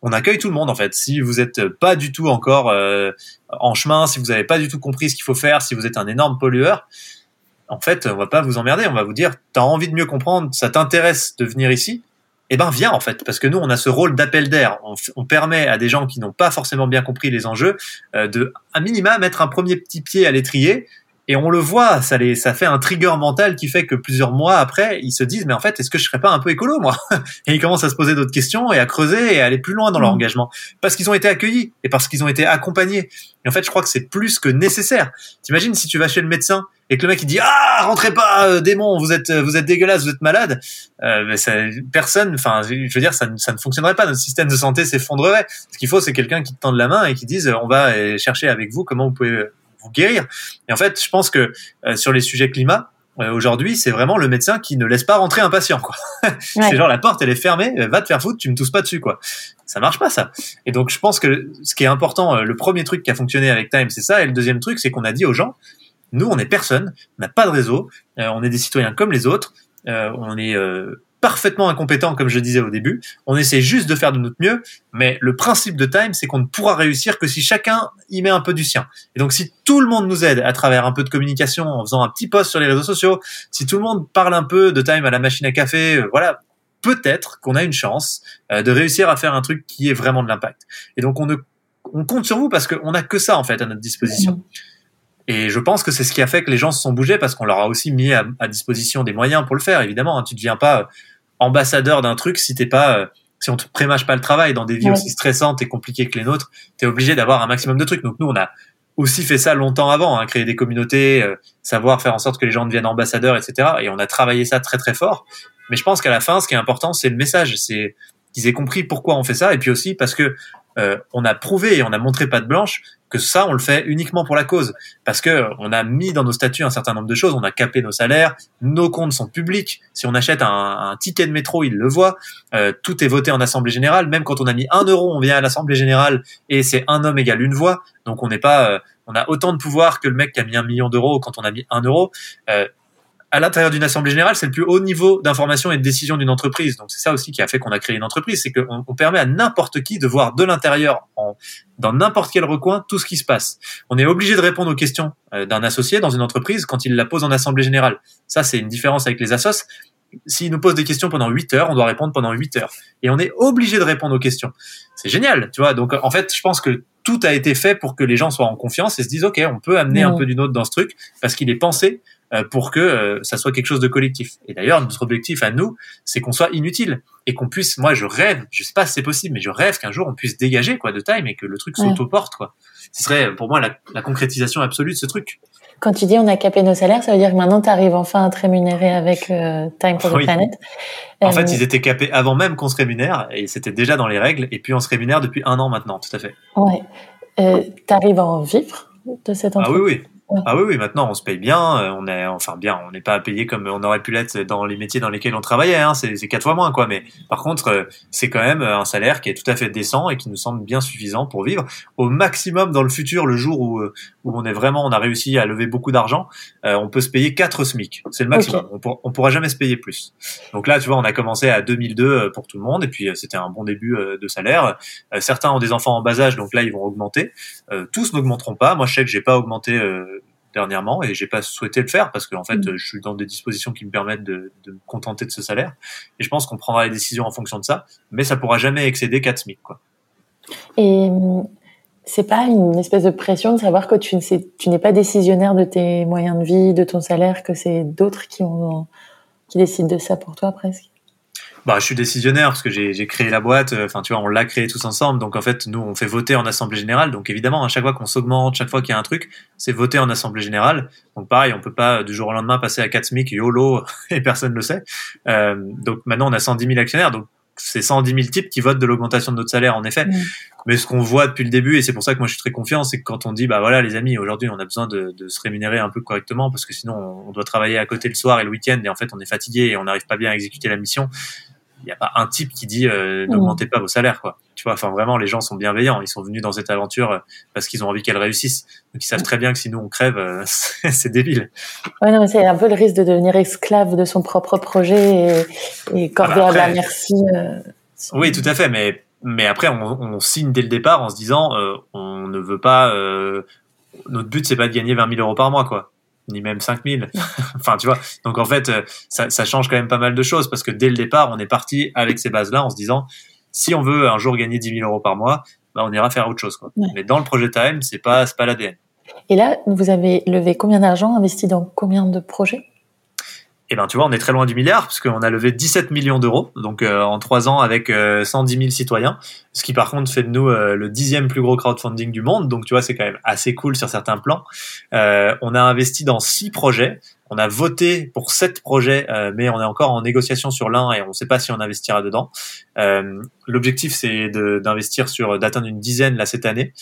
on accueille tout le monde en fait. Si vous êtes pas du tout encore en chemin, si vous n'avez pas du tout compris ce qu'il faut faire, si vous êtes un énorme pollueur, en fait, on va pas vous emmerder, on va vous dire, t'as envie de mieux comprendre, ça t'intéresse de venir ici, eh ben viens en fait, parce que nous on a ce rôle d'appel d'air. On, permet à des gens qui n'ont pas forcément bien compris les enjeux euh, de, à minima, mettre un premier petit pied à l'étrier. Et on le voit, ça, les, ça fait un trigger mental qui fait que plusieurs mois après, ils se disent mais en fait est-ce que je serais pas un peu écolo moi <laughs> Et ils commencent à se poser d'autres questions et à creuser et à aller plus loin dans leur mmh. engagement parce qu'ils ont été accueillis et parce qu'ils ont été accompagnés. Et en fait, je crois que c'est plus que nécessaire. T'imagines si tu vas chez le médecin et que le mec il dit ah rentrez pas euh, démon vous êtes vous êtes dégueulasse vous êtes malade euh, mais ça, personne enfin je veux dire ça, ça ne fonctionnerait pas notre système de santé s'effondrerait ce qu'il faut c'est quelqu'un qui te tende la main et qui dise on va euh, chercher avec vous comment vous pouvez vous guérir et en fait je pense que euh, sur les sujets climat aujourd'hui, c'est vraiment le médecin qui ne laisse pas rentrer un patient, quoi. <laughs> c'est genre la porte, elle est fermée, va te faire foutre, tu me tousses pas dessus, quoi. Ça marche pas, ça. Et donc, je pense que ce qui est important, le premier truc qui a fonctionné avec Time, c'est ça, et le deuxième truc, c'est qu'on a dit aux gens, nous, on est personne, on n'a pas de réseau, euh, on est des citoyens comme les autres, euh, on est euh, parfaitement incompétents, comme je disais au début. On essaie juste de faire de notre mieux, mais le principe de Time, c'est qu'on ne pourra réussir que si chacun y met un peu du sien. Et donc, si tout le monde nous aide à travers un peu de communication, en faisant un petit post sur les réseaux sociaux, si tout le monde parle un peu de Time à la machine à café, voilà, peut-être qu'on a une chance de réussir à faire un truc qui ait vraiment de l'impact. Et donc, on ne on compte sur vous parce qu'on n'a que ça en fait à notre disposition. Mmh. Et je pense que c'est ce qui a fait que les gens se sont bougés parce qu'on leur a aussi mis à, disposition des moyens pour le faire. Évidemment, hein, tu ne deviens pas euh, ambassadeur d'un truc si t'es pas, euh, si on te prémâche pas le travail dans des vies aussi stressantes et compliquées que les nôtres. Tu es obligé d'avoir un maximum de trucs. Donc nous, on a aussi fait ça longtemps avant, hein, créer des communautés, euh, savoir faire en sorte que les gens deviennent ambassadeurs, etc. Et on a travaillé ça très très fort. Mais je pense qu'à la fin, ce qui est important, c'est le message, c'est qu'ils aient compris pourquoi on fait ça, et puis aussi parce que euh, on a prouvé et on a montré pas de blanche que ça, on le fait uniquement pour la cause. Parce que on a mis dans nos statuts un certain nombre de choses, on a capé nos salaires, nos comptes sont publics. Si on achète un, ticket de métro, ils le voient. Euh, tout est voté en assemblée générale. Même quand on a mis un euro, on vient à l'assemblée générale et c'est un homme égale une voix. Donc on n'est pas, euh, on a autant de pouvoir que le mec qui a mis un million d'euros quand on a mis un euro à l'intérieur d'une assemblée générale, c'est le plus haut niveau d'information et de décision d'une entreprise. Donc c'est ça aussi qui a fait qu'on a créé une entreprise, c'est qu'on on permet à n'importe qui de voir de l'intérieur, dans n'importe quel recoin, tout ce qui se passe. On est obligé de répondre aux questions euh, d'un associé dans une entreprise quand il la pose en assemblée générale. Ça, c'est une différence avec les assos. S'il nous pose des questions pendant 8 heures, on doit répondre pendant 8 heures. Et on est obligé de répondre aux questions. C'est génial, tu vois. Donc en fait, je pense que tout a été fait pour que les gens soient en confiance et se disent, OK, on peut amener un peu d'une autre dans ce truc parce qu'il est pensé pour que euh, ça soit quelque chose de collectif. Et d'ailleurs, notre objectif à nous, c'est qu'on soit inutile et qu'on puisse. Moi, je rêve. Je sais pas si c'est possible, mais je rêve qu'un jour on puisse dégager quoi de time et que le truc s'autoporte quoi. Ce serait pour moi la, la, concrétisation absolue de ce truc. Quand tu dis on a capé nos salaires, ça veut dire que maintenant tu arrives enfin à te rémunérer avec euh, Time for the Planet. En fait, ils étaient capés avant même qu'on se rémunère et c'était déjà dans les règles. Et puis on se rémunère depuis un an maintenant, tout à fait. Ouais. Euh, tu arrives à en vivre de cette entreprise Ah oui, oui. Ah oui, oui, maintenant on se paye bien. Euh, on est, enfin bien, on n'est pas payé comme on aurait pu l'être dans les métiers dans lesquels on travaillait. Hein, c'est quatre fois moins, quoi. Mais par contre, euh, c'est quand même un salaire qui est tout à fait décent et qui nous semble bien suffisant pour vivre au maximum dans le futur, le jour où, euh, où on est vraiment, on a réussi à lever beaucoup d'argent, on peut se payer 4 SMIC. C'est le maximum. On, on, pourra jamais se payer plus. Donc là, tu vois, on a commencé à 2002 pour tout le monde et puis c'était un bon début de salaire. certains ont des enfants en bas âge, donc là ils vont augmenter. tous n'augmenteront pas. Moi, je sais que j'ai pas augmenté dernièrement et j'ai pas souhaité le faire parce que en fait mm. je suis dans des dispositions qui me permettent de, de me contenter de ce salaire et je pense qu'on prendra les décisions en fonction de ça mais ça pourra jamais excéder 4 SMIC quoi. Et c'est pas une espèce de pression de savoir que tu, tu n'es pas décisionnaire de tes moyens de vie, de ton salaire, que c'est d'autres qui, ont, qui décident de ça pour toi presque? Bah, je suis décisionnaire parce que j'ai créé la boîte. Euh, enfin, tu vois, on l'a créé tous ensemble. Donc, en fait, nous, on fait voter en assemblée générale. Donc, évidemment, à chaque fois qu'on s'augmente, chaque fois qu'il y a un truc, c'est voter en assemblée générale. Donc, pareil, on peut pas du jour au lendemain passer à 4 SMIC, YOLO, <laughs> et personne le sait. Euh, donc, maintenant, on a 110 000 actionnaires. Donc, c'est 110 000 types qui votent de l'augmentation de notre salaire, en effet. Mais ce qu'on voit depuis le début, et c'est pour ça que moi je suis très confiant, c'est que quand on dit, bah voilà, les amis, aujourd'hui on a besoin de, de, se rémunérer un peu correctement parce que sinon on doit travailler à côté le soir et le week-end et en fait on est fatigué et on n'arrive pas bien à exécuter la mission. Il n'y a pas un type qui dit euh, n'augmentez pas vos salaires, quoi. Tu vois, enfin vraiment, les gens sont bienveillants. Ils sont venus dans cette aventure euh, parce qu'ils ont envie qu'elle réussisse. Donc ils savent très bien que si nous on crève, euh, <laughs> c'est débile. Ouais, non, c'est un peu le risque de devenir esclave de son propre projet et, et corder ah bah à la merci. Euh, oui, tout à fait, mais mais après on, signe dès le départ en se disant euh, on ne veut pas euh, notre but c'est pas de gagner 20 000 euros par mois quoi ni même 5 000 <laughs> enfin tu vois. Donc en fait euh, ça, ça, change quand même pas mal de choses parce que dès le départ on est parti avec ces bases là en se disant si on veut un jour gagner 10 000 euros par mois bah, on ira faire autre chose quoi. mais dans le projet Time c'est pas c'est pas l'ADN et là vous avez levé combien d'argent investi dans combien de projets? Eh ben, tu vois, on est très loin du milliard puisqu'on a levé 17 millions d'euros, donc euh, en trois ans avec 110 euh, 000 citoyens, ce qui par contre fait de nous euh, le dixième plus gros crowdfunding du monde. Donc tu vois, c'est quand même assez cool sur certains plans. on a investi dans six projets. On a voté pour sept projets, mais on est encore en négociation sur l'un et on ne sait pas si on investira dedans. L'objectif, c'est d'investir sur d'atteindre une dizaine là cette année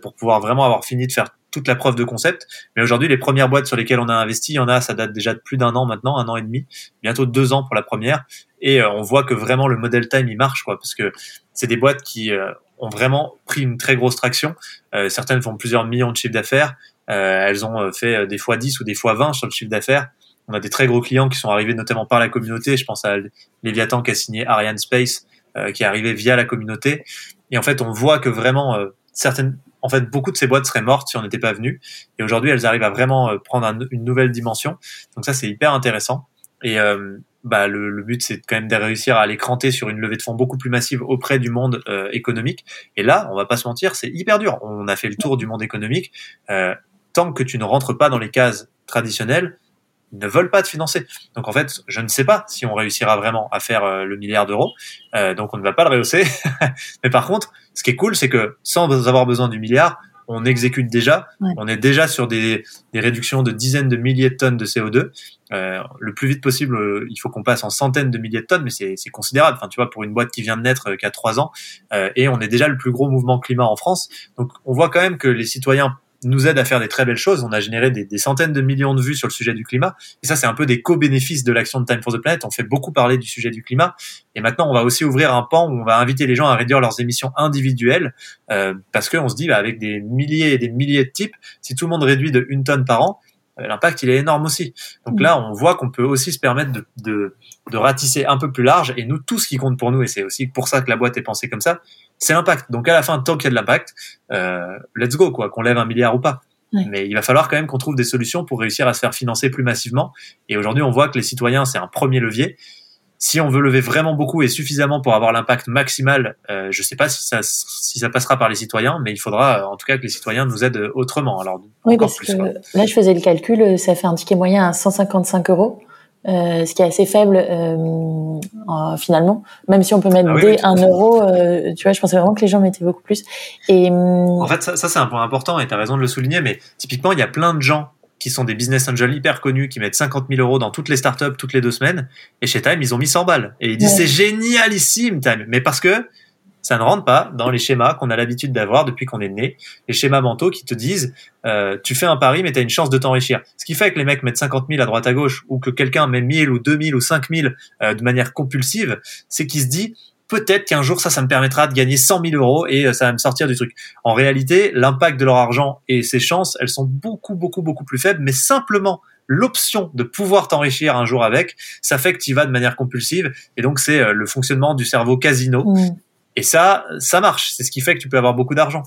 pour pouvoir vraiment avoir fini de faire toute la preuve de concept. Mais aujourd'hui, les premières boîtes sur lesquelles on a investi, il y en a, ça date déjà de plus d'un an maintenant, un an et demi, bientôt deux ans pour la première. Et euh, on voit que vraiment le model time, il marche, quoi, parce que c'est des boîtes qui euh, ont vraiment pris une très grosse traction. Euh, certaines font plusieurs millions de chiffres d'affaires. elles ont fait des fois 10 ou des fois 20 sur le chiffre d'affaires. On a des très gros clients qui sont arrivés notamment par la communauté. Je pense à Leviathan qui a signé Ariane Space, qui est arrivé via la communauté. Et en fait, on voit que vraiment certaines en fait, beaucoup de ces boîtes seraient mortes si on n'était pas venu. Et aujourd'hui, elles arrivent à vraiment euh, prendre une nouvelle dimension. Donc ça, c'est hyper intéressant. Et euh, bah, le, but, c'est quand même de réussir à aller cranter sur une levée de fonds beaucoup plus massive auprès du monde euh, économique. Et là, on va pas se mentir, c'est hyper dur. On a fait le tour du monde économique. tant que tu ne rentres pas dans les cases traditionnelles, ne veulent pas te financer. Donc en fait, je ne sais pas si on réussira vraiment à faire euh, le milliard d'euros. Euh, donc on ne va pas le rehausser. <laughs> Mais par contre, ce qui est cool, c'est que sans avoir besoin du milliard, on exécute déjà. On est déjà sur des, des, réductions de dizaines de milliers de tonnes de CO2. Euh, le plus vite possible, euh, il faut qu'on passe en centaines de milliers de tonnes, mais c'est considérable. Enfin, tu vois, pour une boîte qui vient de naître, qui a trois ans, et on est déjà le plus gros mouvement climat en France. Donc, on voit quand même que les citoyens nous aide à faire des très belles choses. On a généré des, centaines de millions de vues sur le sujet du climat. Et ça, c'est un peu des co-bénéfices de l'action de Time for the Planet. On fait beaucoup parler du sujet du climat. Et maintenant, on va aussi ouvrir un pan où on va inviter les gens à réduire leurs émissions individuelles. Euh, parce qu'on se dit, bah, avec des milliers et des milliers de types, si tout le monde réduit de une tonne par an, l'impact il est énorme aussi. Donc là, on voit qu'on peut aussi se permettre de, de, de, ratisser un peu plus large. Et nous, tout ce qui compte pour nous, et c'est aussi pour ça que la boîte est pensée comme ça, c'est l'impact. Donc à la fin, tant qu'il y a de l'impact, euh, let's go, quoi, qu'on lève un milliard ou pas. Mais il va falloir quand même qu'on trouve des solutions pour réussir à se faire financer plus massivement. Et aujourd'hui, on voit que les citoyens, c'est un premier levier. Si on veut lever vraiment beaucoup et suffisamment pour avoir l'impact maximal, euh, je ne sais pas si ça, si ça passera par les citoyens, mais il faudra en tout cas que les citoyens nous aident autrement. Alors, oui, parce que là, je faisais le calcul, ça fait un ticket moyen à 155 euros. Euh, ce qui est assez faible euh, finalement. Même si on peut mettre ah des 1 euro, euh, tu vois, je pensais vraiment que les gens mettaient beaucoup plus. Et en fait, ça, ça c'est un point important et tu as raison de le souligner. Mais typiquement, il y a plein de gens qui sont des business angels hyper connus, qui mettent 50 000 euros dans toutes les startups toutes les deux semaines. Et chez Time, ils ont mis 100 balles. Et ils disent c'est génialissime Time, mais parce que ça ne rentre pas dans les schémas qu'on a l'habitude d'avoir depuis qu'on est né, les schémas mentaux qui te disent euh, tu fais un pari mais tu as une chance de t'enrichir. Ce qui fait que les mecs mettent 50 000 à droite à gauche ou que quelqu'un met 1000 ou 2000 ou 5000 euh, de manière compulsive, c'est qu'il se dit peut-être qu'un jour ça, ça me permettra de gagner 100 000 euros et euh, ça va me sortir du truc. En réalité, l'impact de leur argent et ses chances, elles sont beaucoup, beaucoup, beaucoup plus faibles, mais simplement l'option de pouvoir t'enrichir un jour avec, ça fait que tu y vas de manière compulsive. Et donc, c'est euh, le fonctionnement du cerveau casino. Mmh. Et ça, ça marche. C'est ce qui fait que tu peux avoir beaucoup d'argent.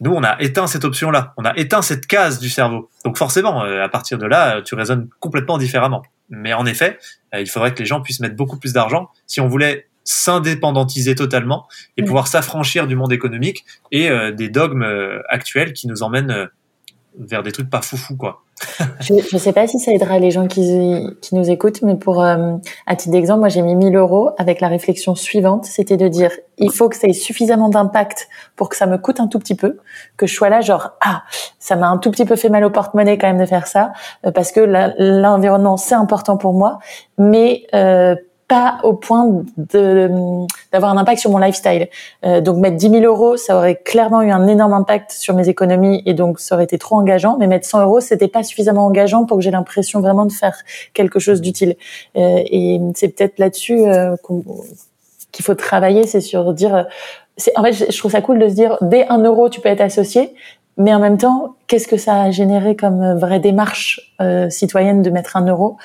Nous, on a éteint cette option-là. On a éteint cette case du cerveau. Donc forcément, euh, à partir de là, tu raisonnes complètement différemment. Mais en effet, il faudrait que les gens puissent mettre beaucoup plus d'argent. Si on voulait s'indépendantiser totalement et mm. pouvoir s'affranchir du monde économique et euh, des dogmes euh, actuels qui nous emmènent euh, vers des trucs pas foufou quoi. je ne sais pas si ça aidera les gens qui, qui nous écoutent, mais pour à titre d'exemple, moi j'ai mis 1000 euros avec la réflexion suivante, c'était de dire il faut que ça ait suffisamment d'impact pour que ça me coûte un tout petit peu, que je sois là genre ah ça m'a un tout petit peu fait mal au porte-monnaie quand même de faire ça parce que l'environnement c'est important pour moi, mais euh, pas au point d'avoir un impact sur mon lifestyle. Euh, donc mettre 10 000 euros, ça aurait clairement eu un énorme impact sur mes économies et donc ça aurait été trop engageant. Mais mettre 100 euros, c'était pas suffisamment engageant pour que j'ai l'impression vraiment de faire quelque chose d'utile. Euh, et c'est peut-être là-dessus euh, qu'il faut travailler, c'est sur dire. En fait, je trouve ça cool de se dire dès 1 euro, tu peux être associé. Mais en même temps, qu'est-ce que ça a généré comme vraie démarche citoyenne de mettre un euro?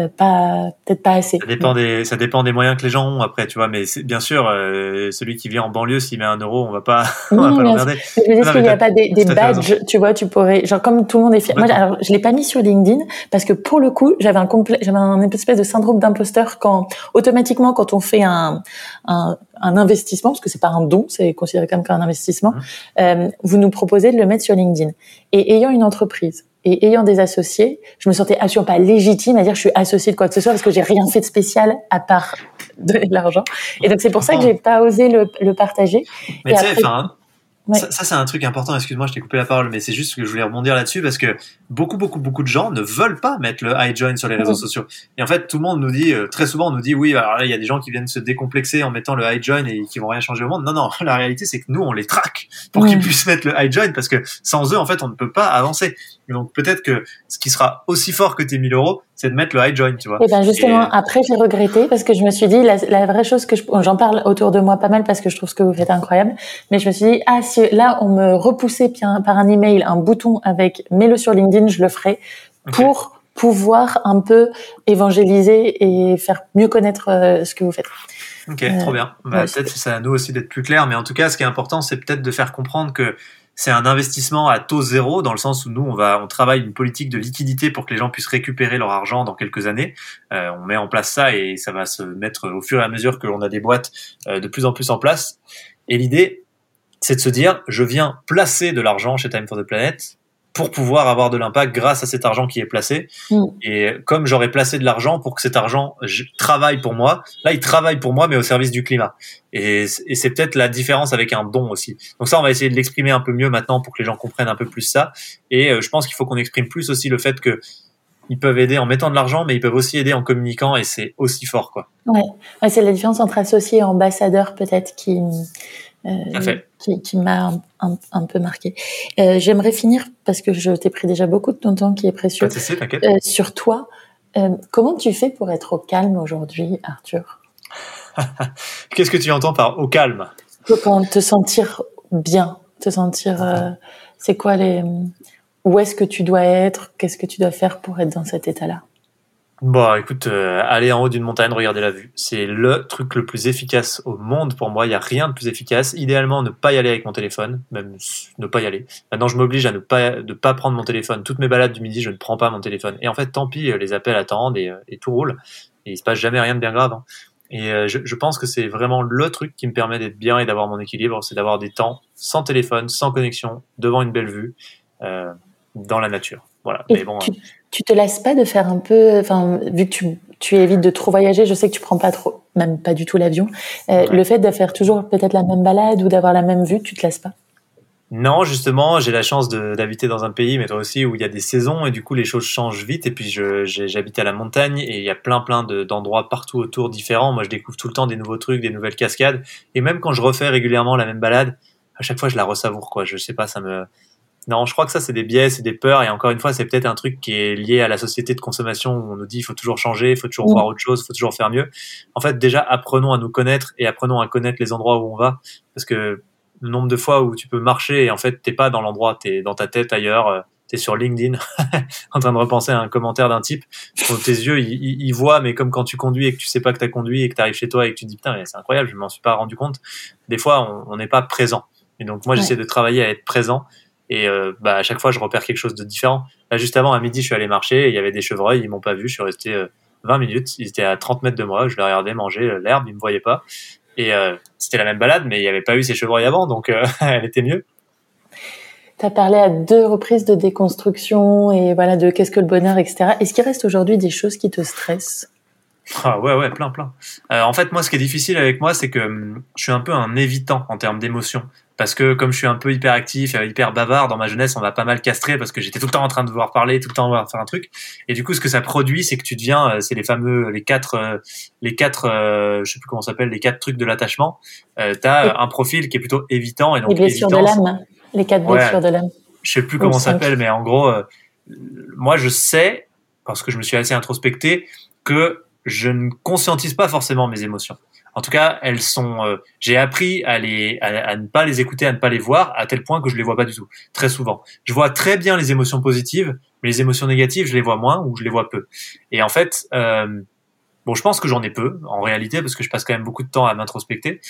Euh, pas peut-être pas assez. Ça dépend des ça dépend des moyens que les gens ont après, tu vois. Mais bien sûr, euh, celui qui vit en banlieue, s'il met un euro, on va pas, <laughs> on va pas l'emmerder. Je veux dire qu'il n'y a pas des, des badges, tu vois. Tu pourrais genre comme tout le monde est fier. Moi, alors je l'ai pas mis sur LinkedIn parce que pour le coup, j'avais un j'avais un espèce de syndrome d'imposteur quand automatiquement quand on fait un, un un investissement, parce que c'est pas un don, c'est considéré comme un investissement, mmh. euh, vous nous proposez de le mettre sur LinkedIn. Et ayant une entreprise, et ayant des associés, je me sentais absolument pas légitime à dire je suis associée de quoi que ce soit parce que j'ai rien fait de spécial à part de l'argent. Et donc c'est pour ça que j'ai pas osé le, le partager. Mais tu sais, enfin, ça, ça c'est un truc important. Excuse-moi, je t'ai coupé la parole, mais c'est juste que je voulais rebondir là-dessus parce que beaucoup, beaucoup, beaucoup de gens ne veulent pas mettre le I join sur les réseaux sociaux. Et en fait, tout le monde nous dit, euh, très souvent, on nous dit, oui, alors là, il y a des gens qui viennent se décomplexer en mettant le I join et qui vont rien changer au monde. Non, non, <laughs> la réalité, c'est que nous, on les traque pour qu'ils puissent mettre le I join parce que sans eux, en fait, on ne peut pas avancer. Donc peut-être que ce qui sera aussi fort que tes 1000 euros, c'est de mettre le high join, tu vois. Et eh ben justement, après j'ai regretté parce que je me suis dit la, la vraie chose que j'en parle autour de moi pas mal parce que je trouve ce que vous faites incroyable, mais je me suis dit ah si là on me repoussait par un email un bouton avec mets-le sur LinkedIn, je le ferai pour pouvoir un peu évangéliser et faire mieux connaître euh, ce que vous faites. Ok, trop bien. Bah, peut-être que c'est à nous aussi d'être plus clair, mais en tout cas, ce qui est important, c'est peut-être de faire comprendre que c'est un investissement à taux zéro dans le sens où nous on va on travaille une politique de liquidité pour que les gens puissent récupérer leur argent dans quelques années. Euh, on met en place ça et ça va se mettre au fur et à mesure que l'on a des boîtes euh, de plus en plus en place. Et l'idée c'est de se dire je viens placer de l'argent chez Time for the Planet pour pouvoir avoir de l'impact grâce à cet argent qui est placé. Mm. Et comme j'aurais placé de l'argent pour que cet argent travaille pour moi, là, il travaille pour moi, mais au service du climat. Et, et c'est peut-être la différence avec un don aussi. Donc ça, on va essayer de l'exprimer un peu mieux maintenant pour que les gens comprennent un peu plus ça. Et euh, je pense qu'il faut qu'on exprime plus aussi le fait que ils peuvent aider en mettant de l'argent, mais ils peuvent aussi aider en communiquant, et c'est aussi fort, quoi. Ouais, ouais c'est la différence entre associé et ambassadeur, peut-être, qui qui, qui m'a un, un, peu marqué. Euh, J'aimerais finir parce que je t'ai pris déjà beaucoup de ton temps qui est précieux. euh, sur toi, euh, comment tu fais pour être au calme aujourd'hui, Arthur? <laughs> Qu'est-ce que tu entends par au calme? Quand te sentir bien, te sentir. Euh, c'est quoi les Où est-ce que tu dois être? Qu'est-ce que tu dois faire pour être dans cet état-là? Bon, écoute, euh, aller en haut d'une montagne, regarder la vue, c'est le truc le plus efficace au monde pour moi. Il y a rien de plus efficace. Idéalement, ne pas y aller avec mon téléphone, même ne pas y aller. Maintenant, je m'oblige à ne pas de pas prendre mon téléphone. Toutes mes balades du midi, je ne prends pas mon téléphone. Et en fait, tant pis, les appels attendent et, et tout roule. Et il se passe jamais rien de bien grave. Hein. Et euh, je, je, pense que c'est vraiment le truc qui me permet d'être bien et d'avoir mon équilibre, c'est d'avoir des temps sans téléphone, sans connexion, devant une belle vue, euh, dans la nature. Voilà. Mais bon. Tu, tu, te lasses pas de faire un peu, enfin, vu que tu, tu évites de trop voyager, je sais que tu prends pas trop, même pas du tout l'avion. Euh, Le fait de faire toujours peut-être la même balade ou d'avoir la même vue, tu te lasses pas? Non, justement, j'ai la chance d'habiter dans un pays, mais toi aussi, où il y a des saisons et du coup les choses changent vite. Et puis j'habite à la montagne et il y a plein plein d'endroits partout autour différents. Moi, je découvre tout le temps des nouveaux trucs, des nouvelles cascades. Et même quand je refais régulièrement la même balade, à chaque fois je la ressavoure. Quoi, je sais pas, ça me non, je crois que ça, c'est des biais, c'est des peurs. Et encore une fois, c'est peut-être un truc qui est lié à la société de consommation où on nous dit il faut toujours changer, il faut toujours voir autre chose, il faut toujours faire mieux. En fait, déjà, apprenons à nous connaître et apprenons à connaître les endroits où on va. Parce que le nombre de fois où tu peux marcher et en fait, t'es pas dans l'endroit, t'es dans ta tête ailleurs, euh, t'es sur LinkedIn <laughs> en train de repenser à un commentaire d'un type. tes yeux, ils, ils, voient, mais comme quand tu conduis et que tu sais pas que t'as conduit et que t'arrives chez toi et que tu te dis putain, c'est incroyable, je m'en suis pas rendu compte. Des fois, on n'est pas présent. Et donc, moi, j'essaie de travailler à être présent et euh, bah, à chaque fois, je repère quelque chose de différent. Là, juste avant, à midi, je suis allé marcher, et il y avait des chevreuils, ils m'ont pas vu, je suis resté euh, 20 minutes. Ils étaient à 30 mètres de moi. Je les regardais manger l'herbe. Ils me voyaient pas. Et c'était la même balade, mais il n'y avait pas eu ces chevreuils avant, donc <laughs> elle était mieux. Tu as parlé à deux reprises de déconstruction et voilà de qu'est-ce que le bonheur, etc. Est-ce qu'il reste aujourd'hui des choses qui te stressent? Ah ouais ouais plein plein. Euh, en fait moi ce qui est difficile avec moi c'est que hum, je suis un peu un évitant en termes d'émotions parce que comme je suis un peu hyperactif, euh, hyper bavard dans ma jeunesse, on m'a pas mal castré parce que j'étais tout le temps en train de vouloir parler, tout le temps vouloir faire un truc. Et du coup, ce que ça produit, c'est que tu deviens, euh, c'est les fameux, les quatre, les quatre, je sais plus comment s'appelle, les quatre trucs de l'attachement. Euh, T'as un profil qui est plutôt évitant et donc les blessures de l'âme, les quatre blessures de l'âme. Je sais plus comment ça s'appelle, mais en gros, moi je sais parce que je me suis assez introspecté que je ne conscientise pas forcément mes émotions. En tout cas, elles sont. Euh, j'ai appris à les, à, ne pas les écouter, à ne pas les voir, à tel point que je les vois pas du tout. Très souvent, je vois très bien les émotions positives, mais les émotions négatives, je les vois moins ou je les vois peu. Et en fait, euh, bon, je pense que j'en ai peu en réalité parce que je passe quand même beaucoup de temps à m'introspecter.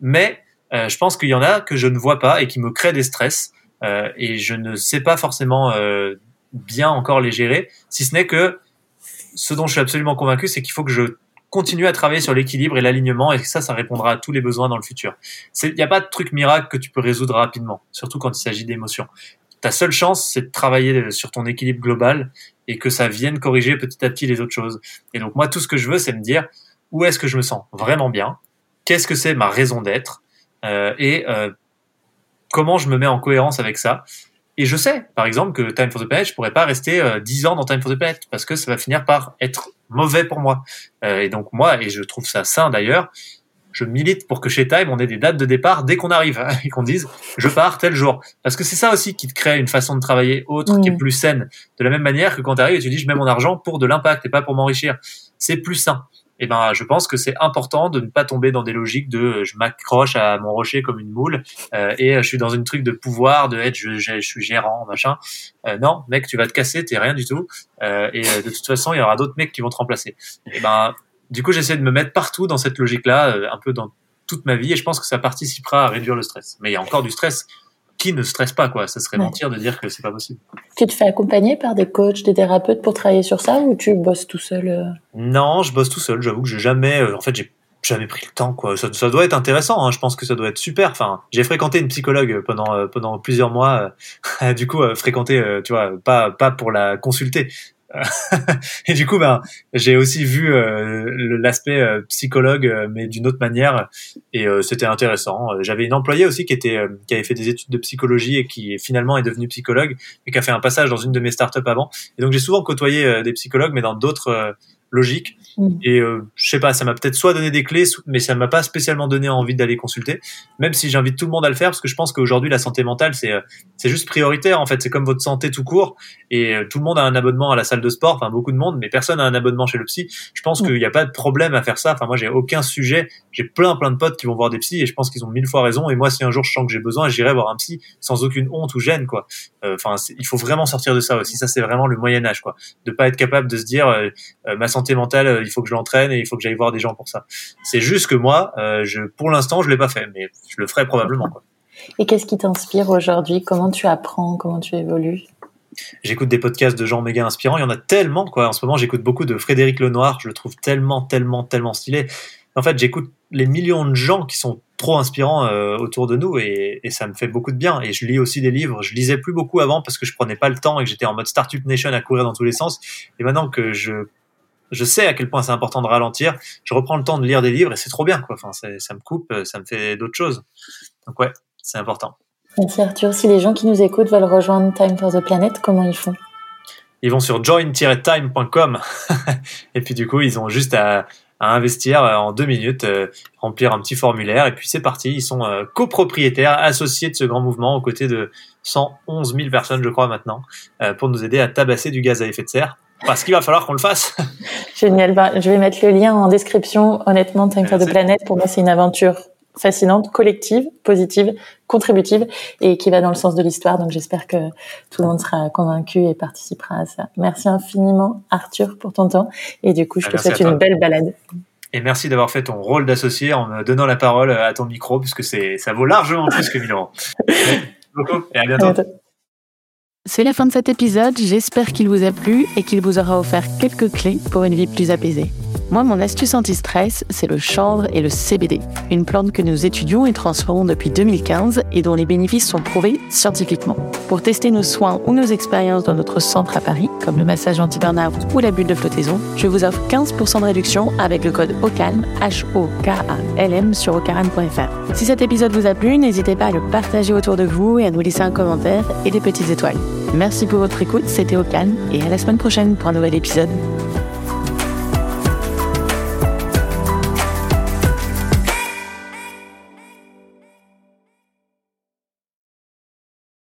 Mais euh, je pense qu'il y en a que je ne vois pas et qui me créent des stress euh, et je ne sais pas forcément euh, bien encore les gérer, si ce n'est que ce dont je suis absolument convaincu, c'est qu'il faut que je continue à travailler sur l'équilibre et l'alignement et ça, ça répondra à tous les besoins dans le futur. Il n'y a pas de truc miracle que tu peux résoudre rapidement, surtout quand il s'agit d'émotions. Ta seule chance, c'est de travailler sur ton équilibre global et que ça vienne corriger petit à petit les autres choses. Et donc moi, tout ce que je veux, c'est me dire où est-ce que je me sens vraiment bien, qu'est-ce que c'est ma raison d'être? Euh, et euh, comment je me mets en cohérence avec ça? Et je sais, par exemple, que Time for the Planet, je pourrais pas rester euh, 10 ans dans Time for the Planet parce que ça va finir par être mauvais pour moi. Euh, et donc moi, et je trouve ça sain d'ailleurs, je milite pour que chez Time, on ait des dates de départ dès qu'on arrive hein, <laughs> et qu'on dise je pars tel jour. Parce que c'est ça aussi qui te crée une façon de travailler autre, qui est plus saine. De la même manière que quand tu arrives et tu dis je mets mon argent pour de l'impact et pas pour m'enrichir. C'est plus sain eh ben, je pense que c'est important de ne pas tomber dans des logiques de euh, je m'accroche à mon rocher comme une moule euh, et euh, je suis dans une truc de pouvoir, de être je, je, suis gérant, machin. non, mec, tu vas te casser, t'es rien du tout. et de toute façon, il y aura d'autres mecs qui vont te remplacer. Et eh ben, du coup, j'essaie de me mettre partout dans cette logique-là, un peu dans toute ma vie, et je pense que ça participera à réduire le stress. Mais il y a encore du stress qui ne stresse pas, quoi. Ça serait mentir de dire que c'est pas possible. Tu te fais accompagner par des coachs, des thérapeutes pour travailler sur ça ou tu bosses tout seul euh Non, je bosse tout seul. J'avoue que j'ai jamais, euh, en fait, j'ai jamais pris le temps, quoi. Ça, ça doit être intéressant. Hein. Je pense que ça doit être super. Enfin, j'ai fréquenté une psychologue pendant euh, pendant plusieurs mois. <laughs> du coup, fréquenté, tu vois, pas pas pour la consulter, <laughs> et du coup, ben, j'ai aussi vu euh, l'aspect euh, psychologue, euh, mais d'une autre manière, et c'était intéressant. J'avais une employée aussi qui était, qui avait fait des études de psychologie et qui finalement est devenue psychologue, et qui a fait un passage dans une de mes startups avant. Et donc j'ai souvent côtoyé des psychologues, mais dans d'autres logiques. Mm. Et euh, je sais pas, ça m'a peut-être soit donné des clés, mais ça m'a pas spécialement donné envie d'aller consulter. Même si j'invite tout le monde à le faire, parce que je pense qu'aujourd'hui la santé mentale c'est euh, c'est juste prioritaire en fait. C'est comme votre santé tout court. Et euh, tout le monde a un abonnement à la salle de sport, enfin beaucoup de monde, mais personne a un abonnement chez le psy. Je pense mm. qu'il n'y a pas de problème à faire ça. Enfin moi j'ai aucun sujet. J'ai plein plein de potes qui vont voir des psys et je pense qu'ils ont mille fois raison. Et moi si un jour je sens que j'ai besoin, j'irai voir un psy sans aucune honte ou gêne quoi. Enfin il faut vraiment sortir de ça aussi. Ça c'est vraiment le Moyen Âge quoi. De pas être capable de se dire ma santé mentale il faut que je l'entraîne et il faut que j'aille voir des gens pour ça. C'est juste que moi, euh, je, pour l'instant, je l'ai pas fait, mais je le ferai probablement. Quoi. Et qu'est-ce qui t'inspire aujourd'hui? Comment tu apprends? Comment tu évolues? J'écoute des podcasts de gens méga inspirants. Il y en a tellement, quoi. En ce moment, j'écoute beaucoup de Frédéric Lenoir. Je le trouve tellement, tellement, tellement stylé. En fait, j'écoute les millions de gens qui sont trop inspirants euh, autour de nous et, et, ça me fait beaucoup de bien. Et je lis aussi des livres. Je lisais plus beaucoup avant parce que je prenais pas le temps et que j'étais en mode Startup Nation à courir dans tous les sens. Et maintenant que je je sais à quel point c'est important de ralentir. Je reprends le temps de lire des livres et c'est trop bien, quoi. Enfin, ça me coupe, ça me fait d'autres choses. Donc ouais, c'est important. Merci Arthur. Si les gens qui nous écoutent veulent rejoindre Time for the Planet, comment ils font? Ils vont sur join-time.com <laughs> et puis du coup, ils ont juste à, investir euh, en deux minutes, euh, remplir un petit formulaire et puis c'est parti. Ils sont euh, copropriétaires, associés de ce grand mouvement aux côtés de 111 000 personnes, je crois maintenant, pour nous aider à tabasser du gaz à effet de serre parce qu'il va falloir qu'on le fasse. <laughs> Génial. Bah, je vais mettre le lien en description. Honnêtement, for the Planet, pour moi, c'est une aventure fascinante, collective, positive, contributive et qui va dans le sens de l'histoire. Donc j'espère que tout le monde sera convaincu et participera à ça. Merci infiniment Arthur pour ton temps et du coup je te souhaite une belle balade. Et merci d'avoir fait ton rôle d'associé en me donnant la parole à ton micro puisque ça vaut largement plus que 1000 euros. <laughs> Merci beaucoup et à bientôt. C'est la fin de cet épisode, j'espère qu'il vous a plu et qu'il vous aura offert quelques clés pour une vie plus apaisée. Moi, mon astuce anti-stress, c'est le chanvre et le CBD, une plante que nous étudions et transformons depuis 2015 et dont les bénéfices sont prouvés scientifiquement. Pour tester nos soins ou nos expériences dans notre centre à Paris, comme le massage anti-burnout ou la bulle de flottaison, je vous offre 15% de réduction avec le code OCALM, H-O-K-A-L-M sur ocaran.fr. Si cet épisode vous a plu, n'hésitez pas à le partager autour de vous et à nous laisser un commentaire et des petites étoiles. Merci pour votre écoute, c'était Ocalm et à la semaine prochaine pour un nouvel épisode.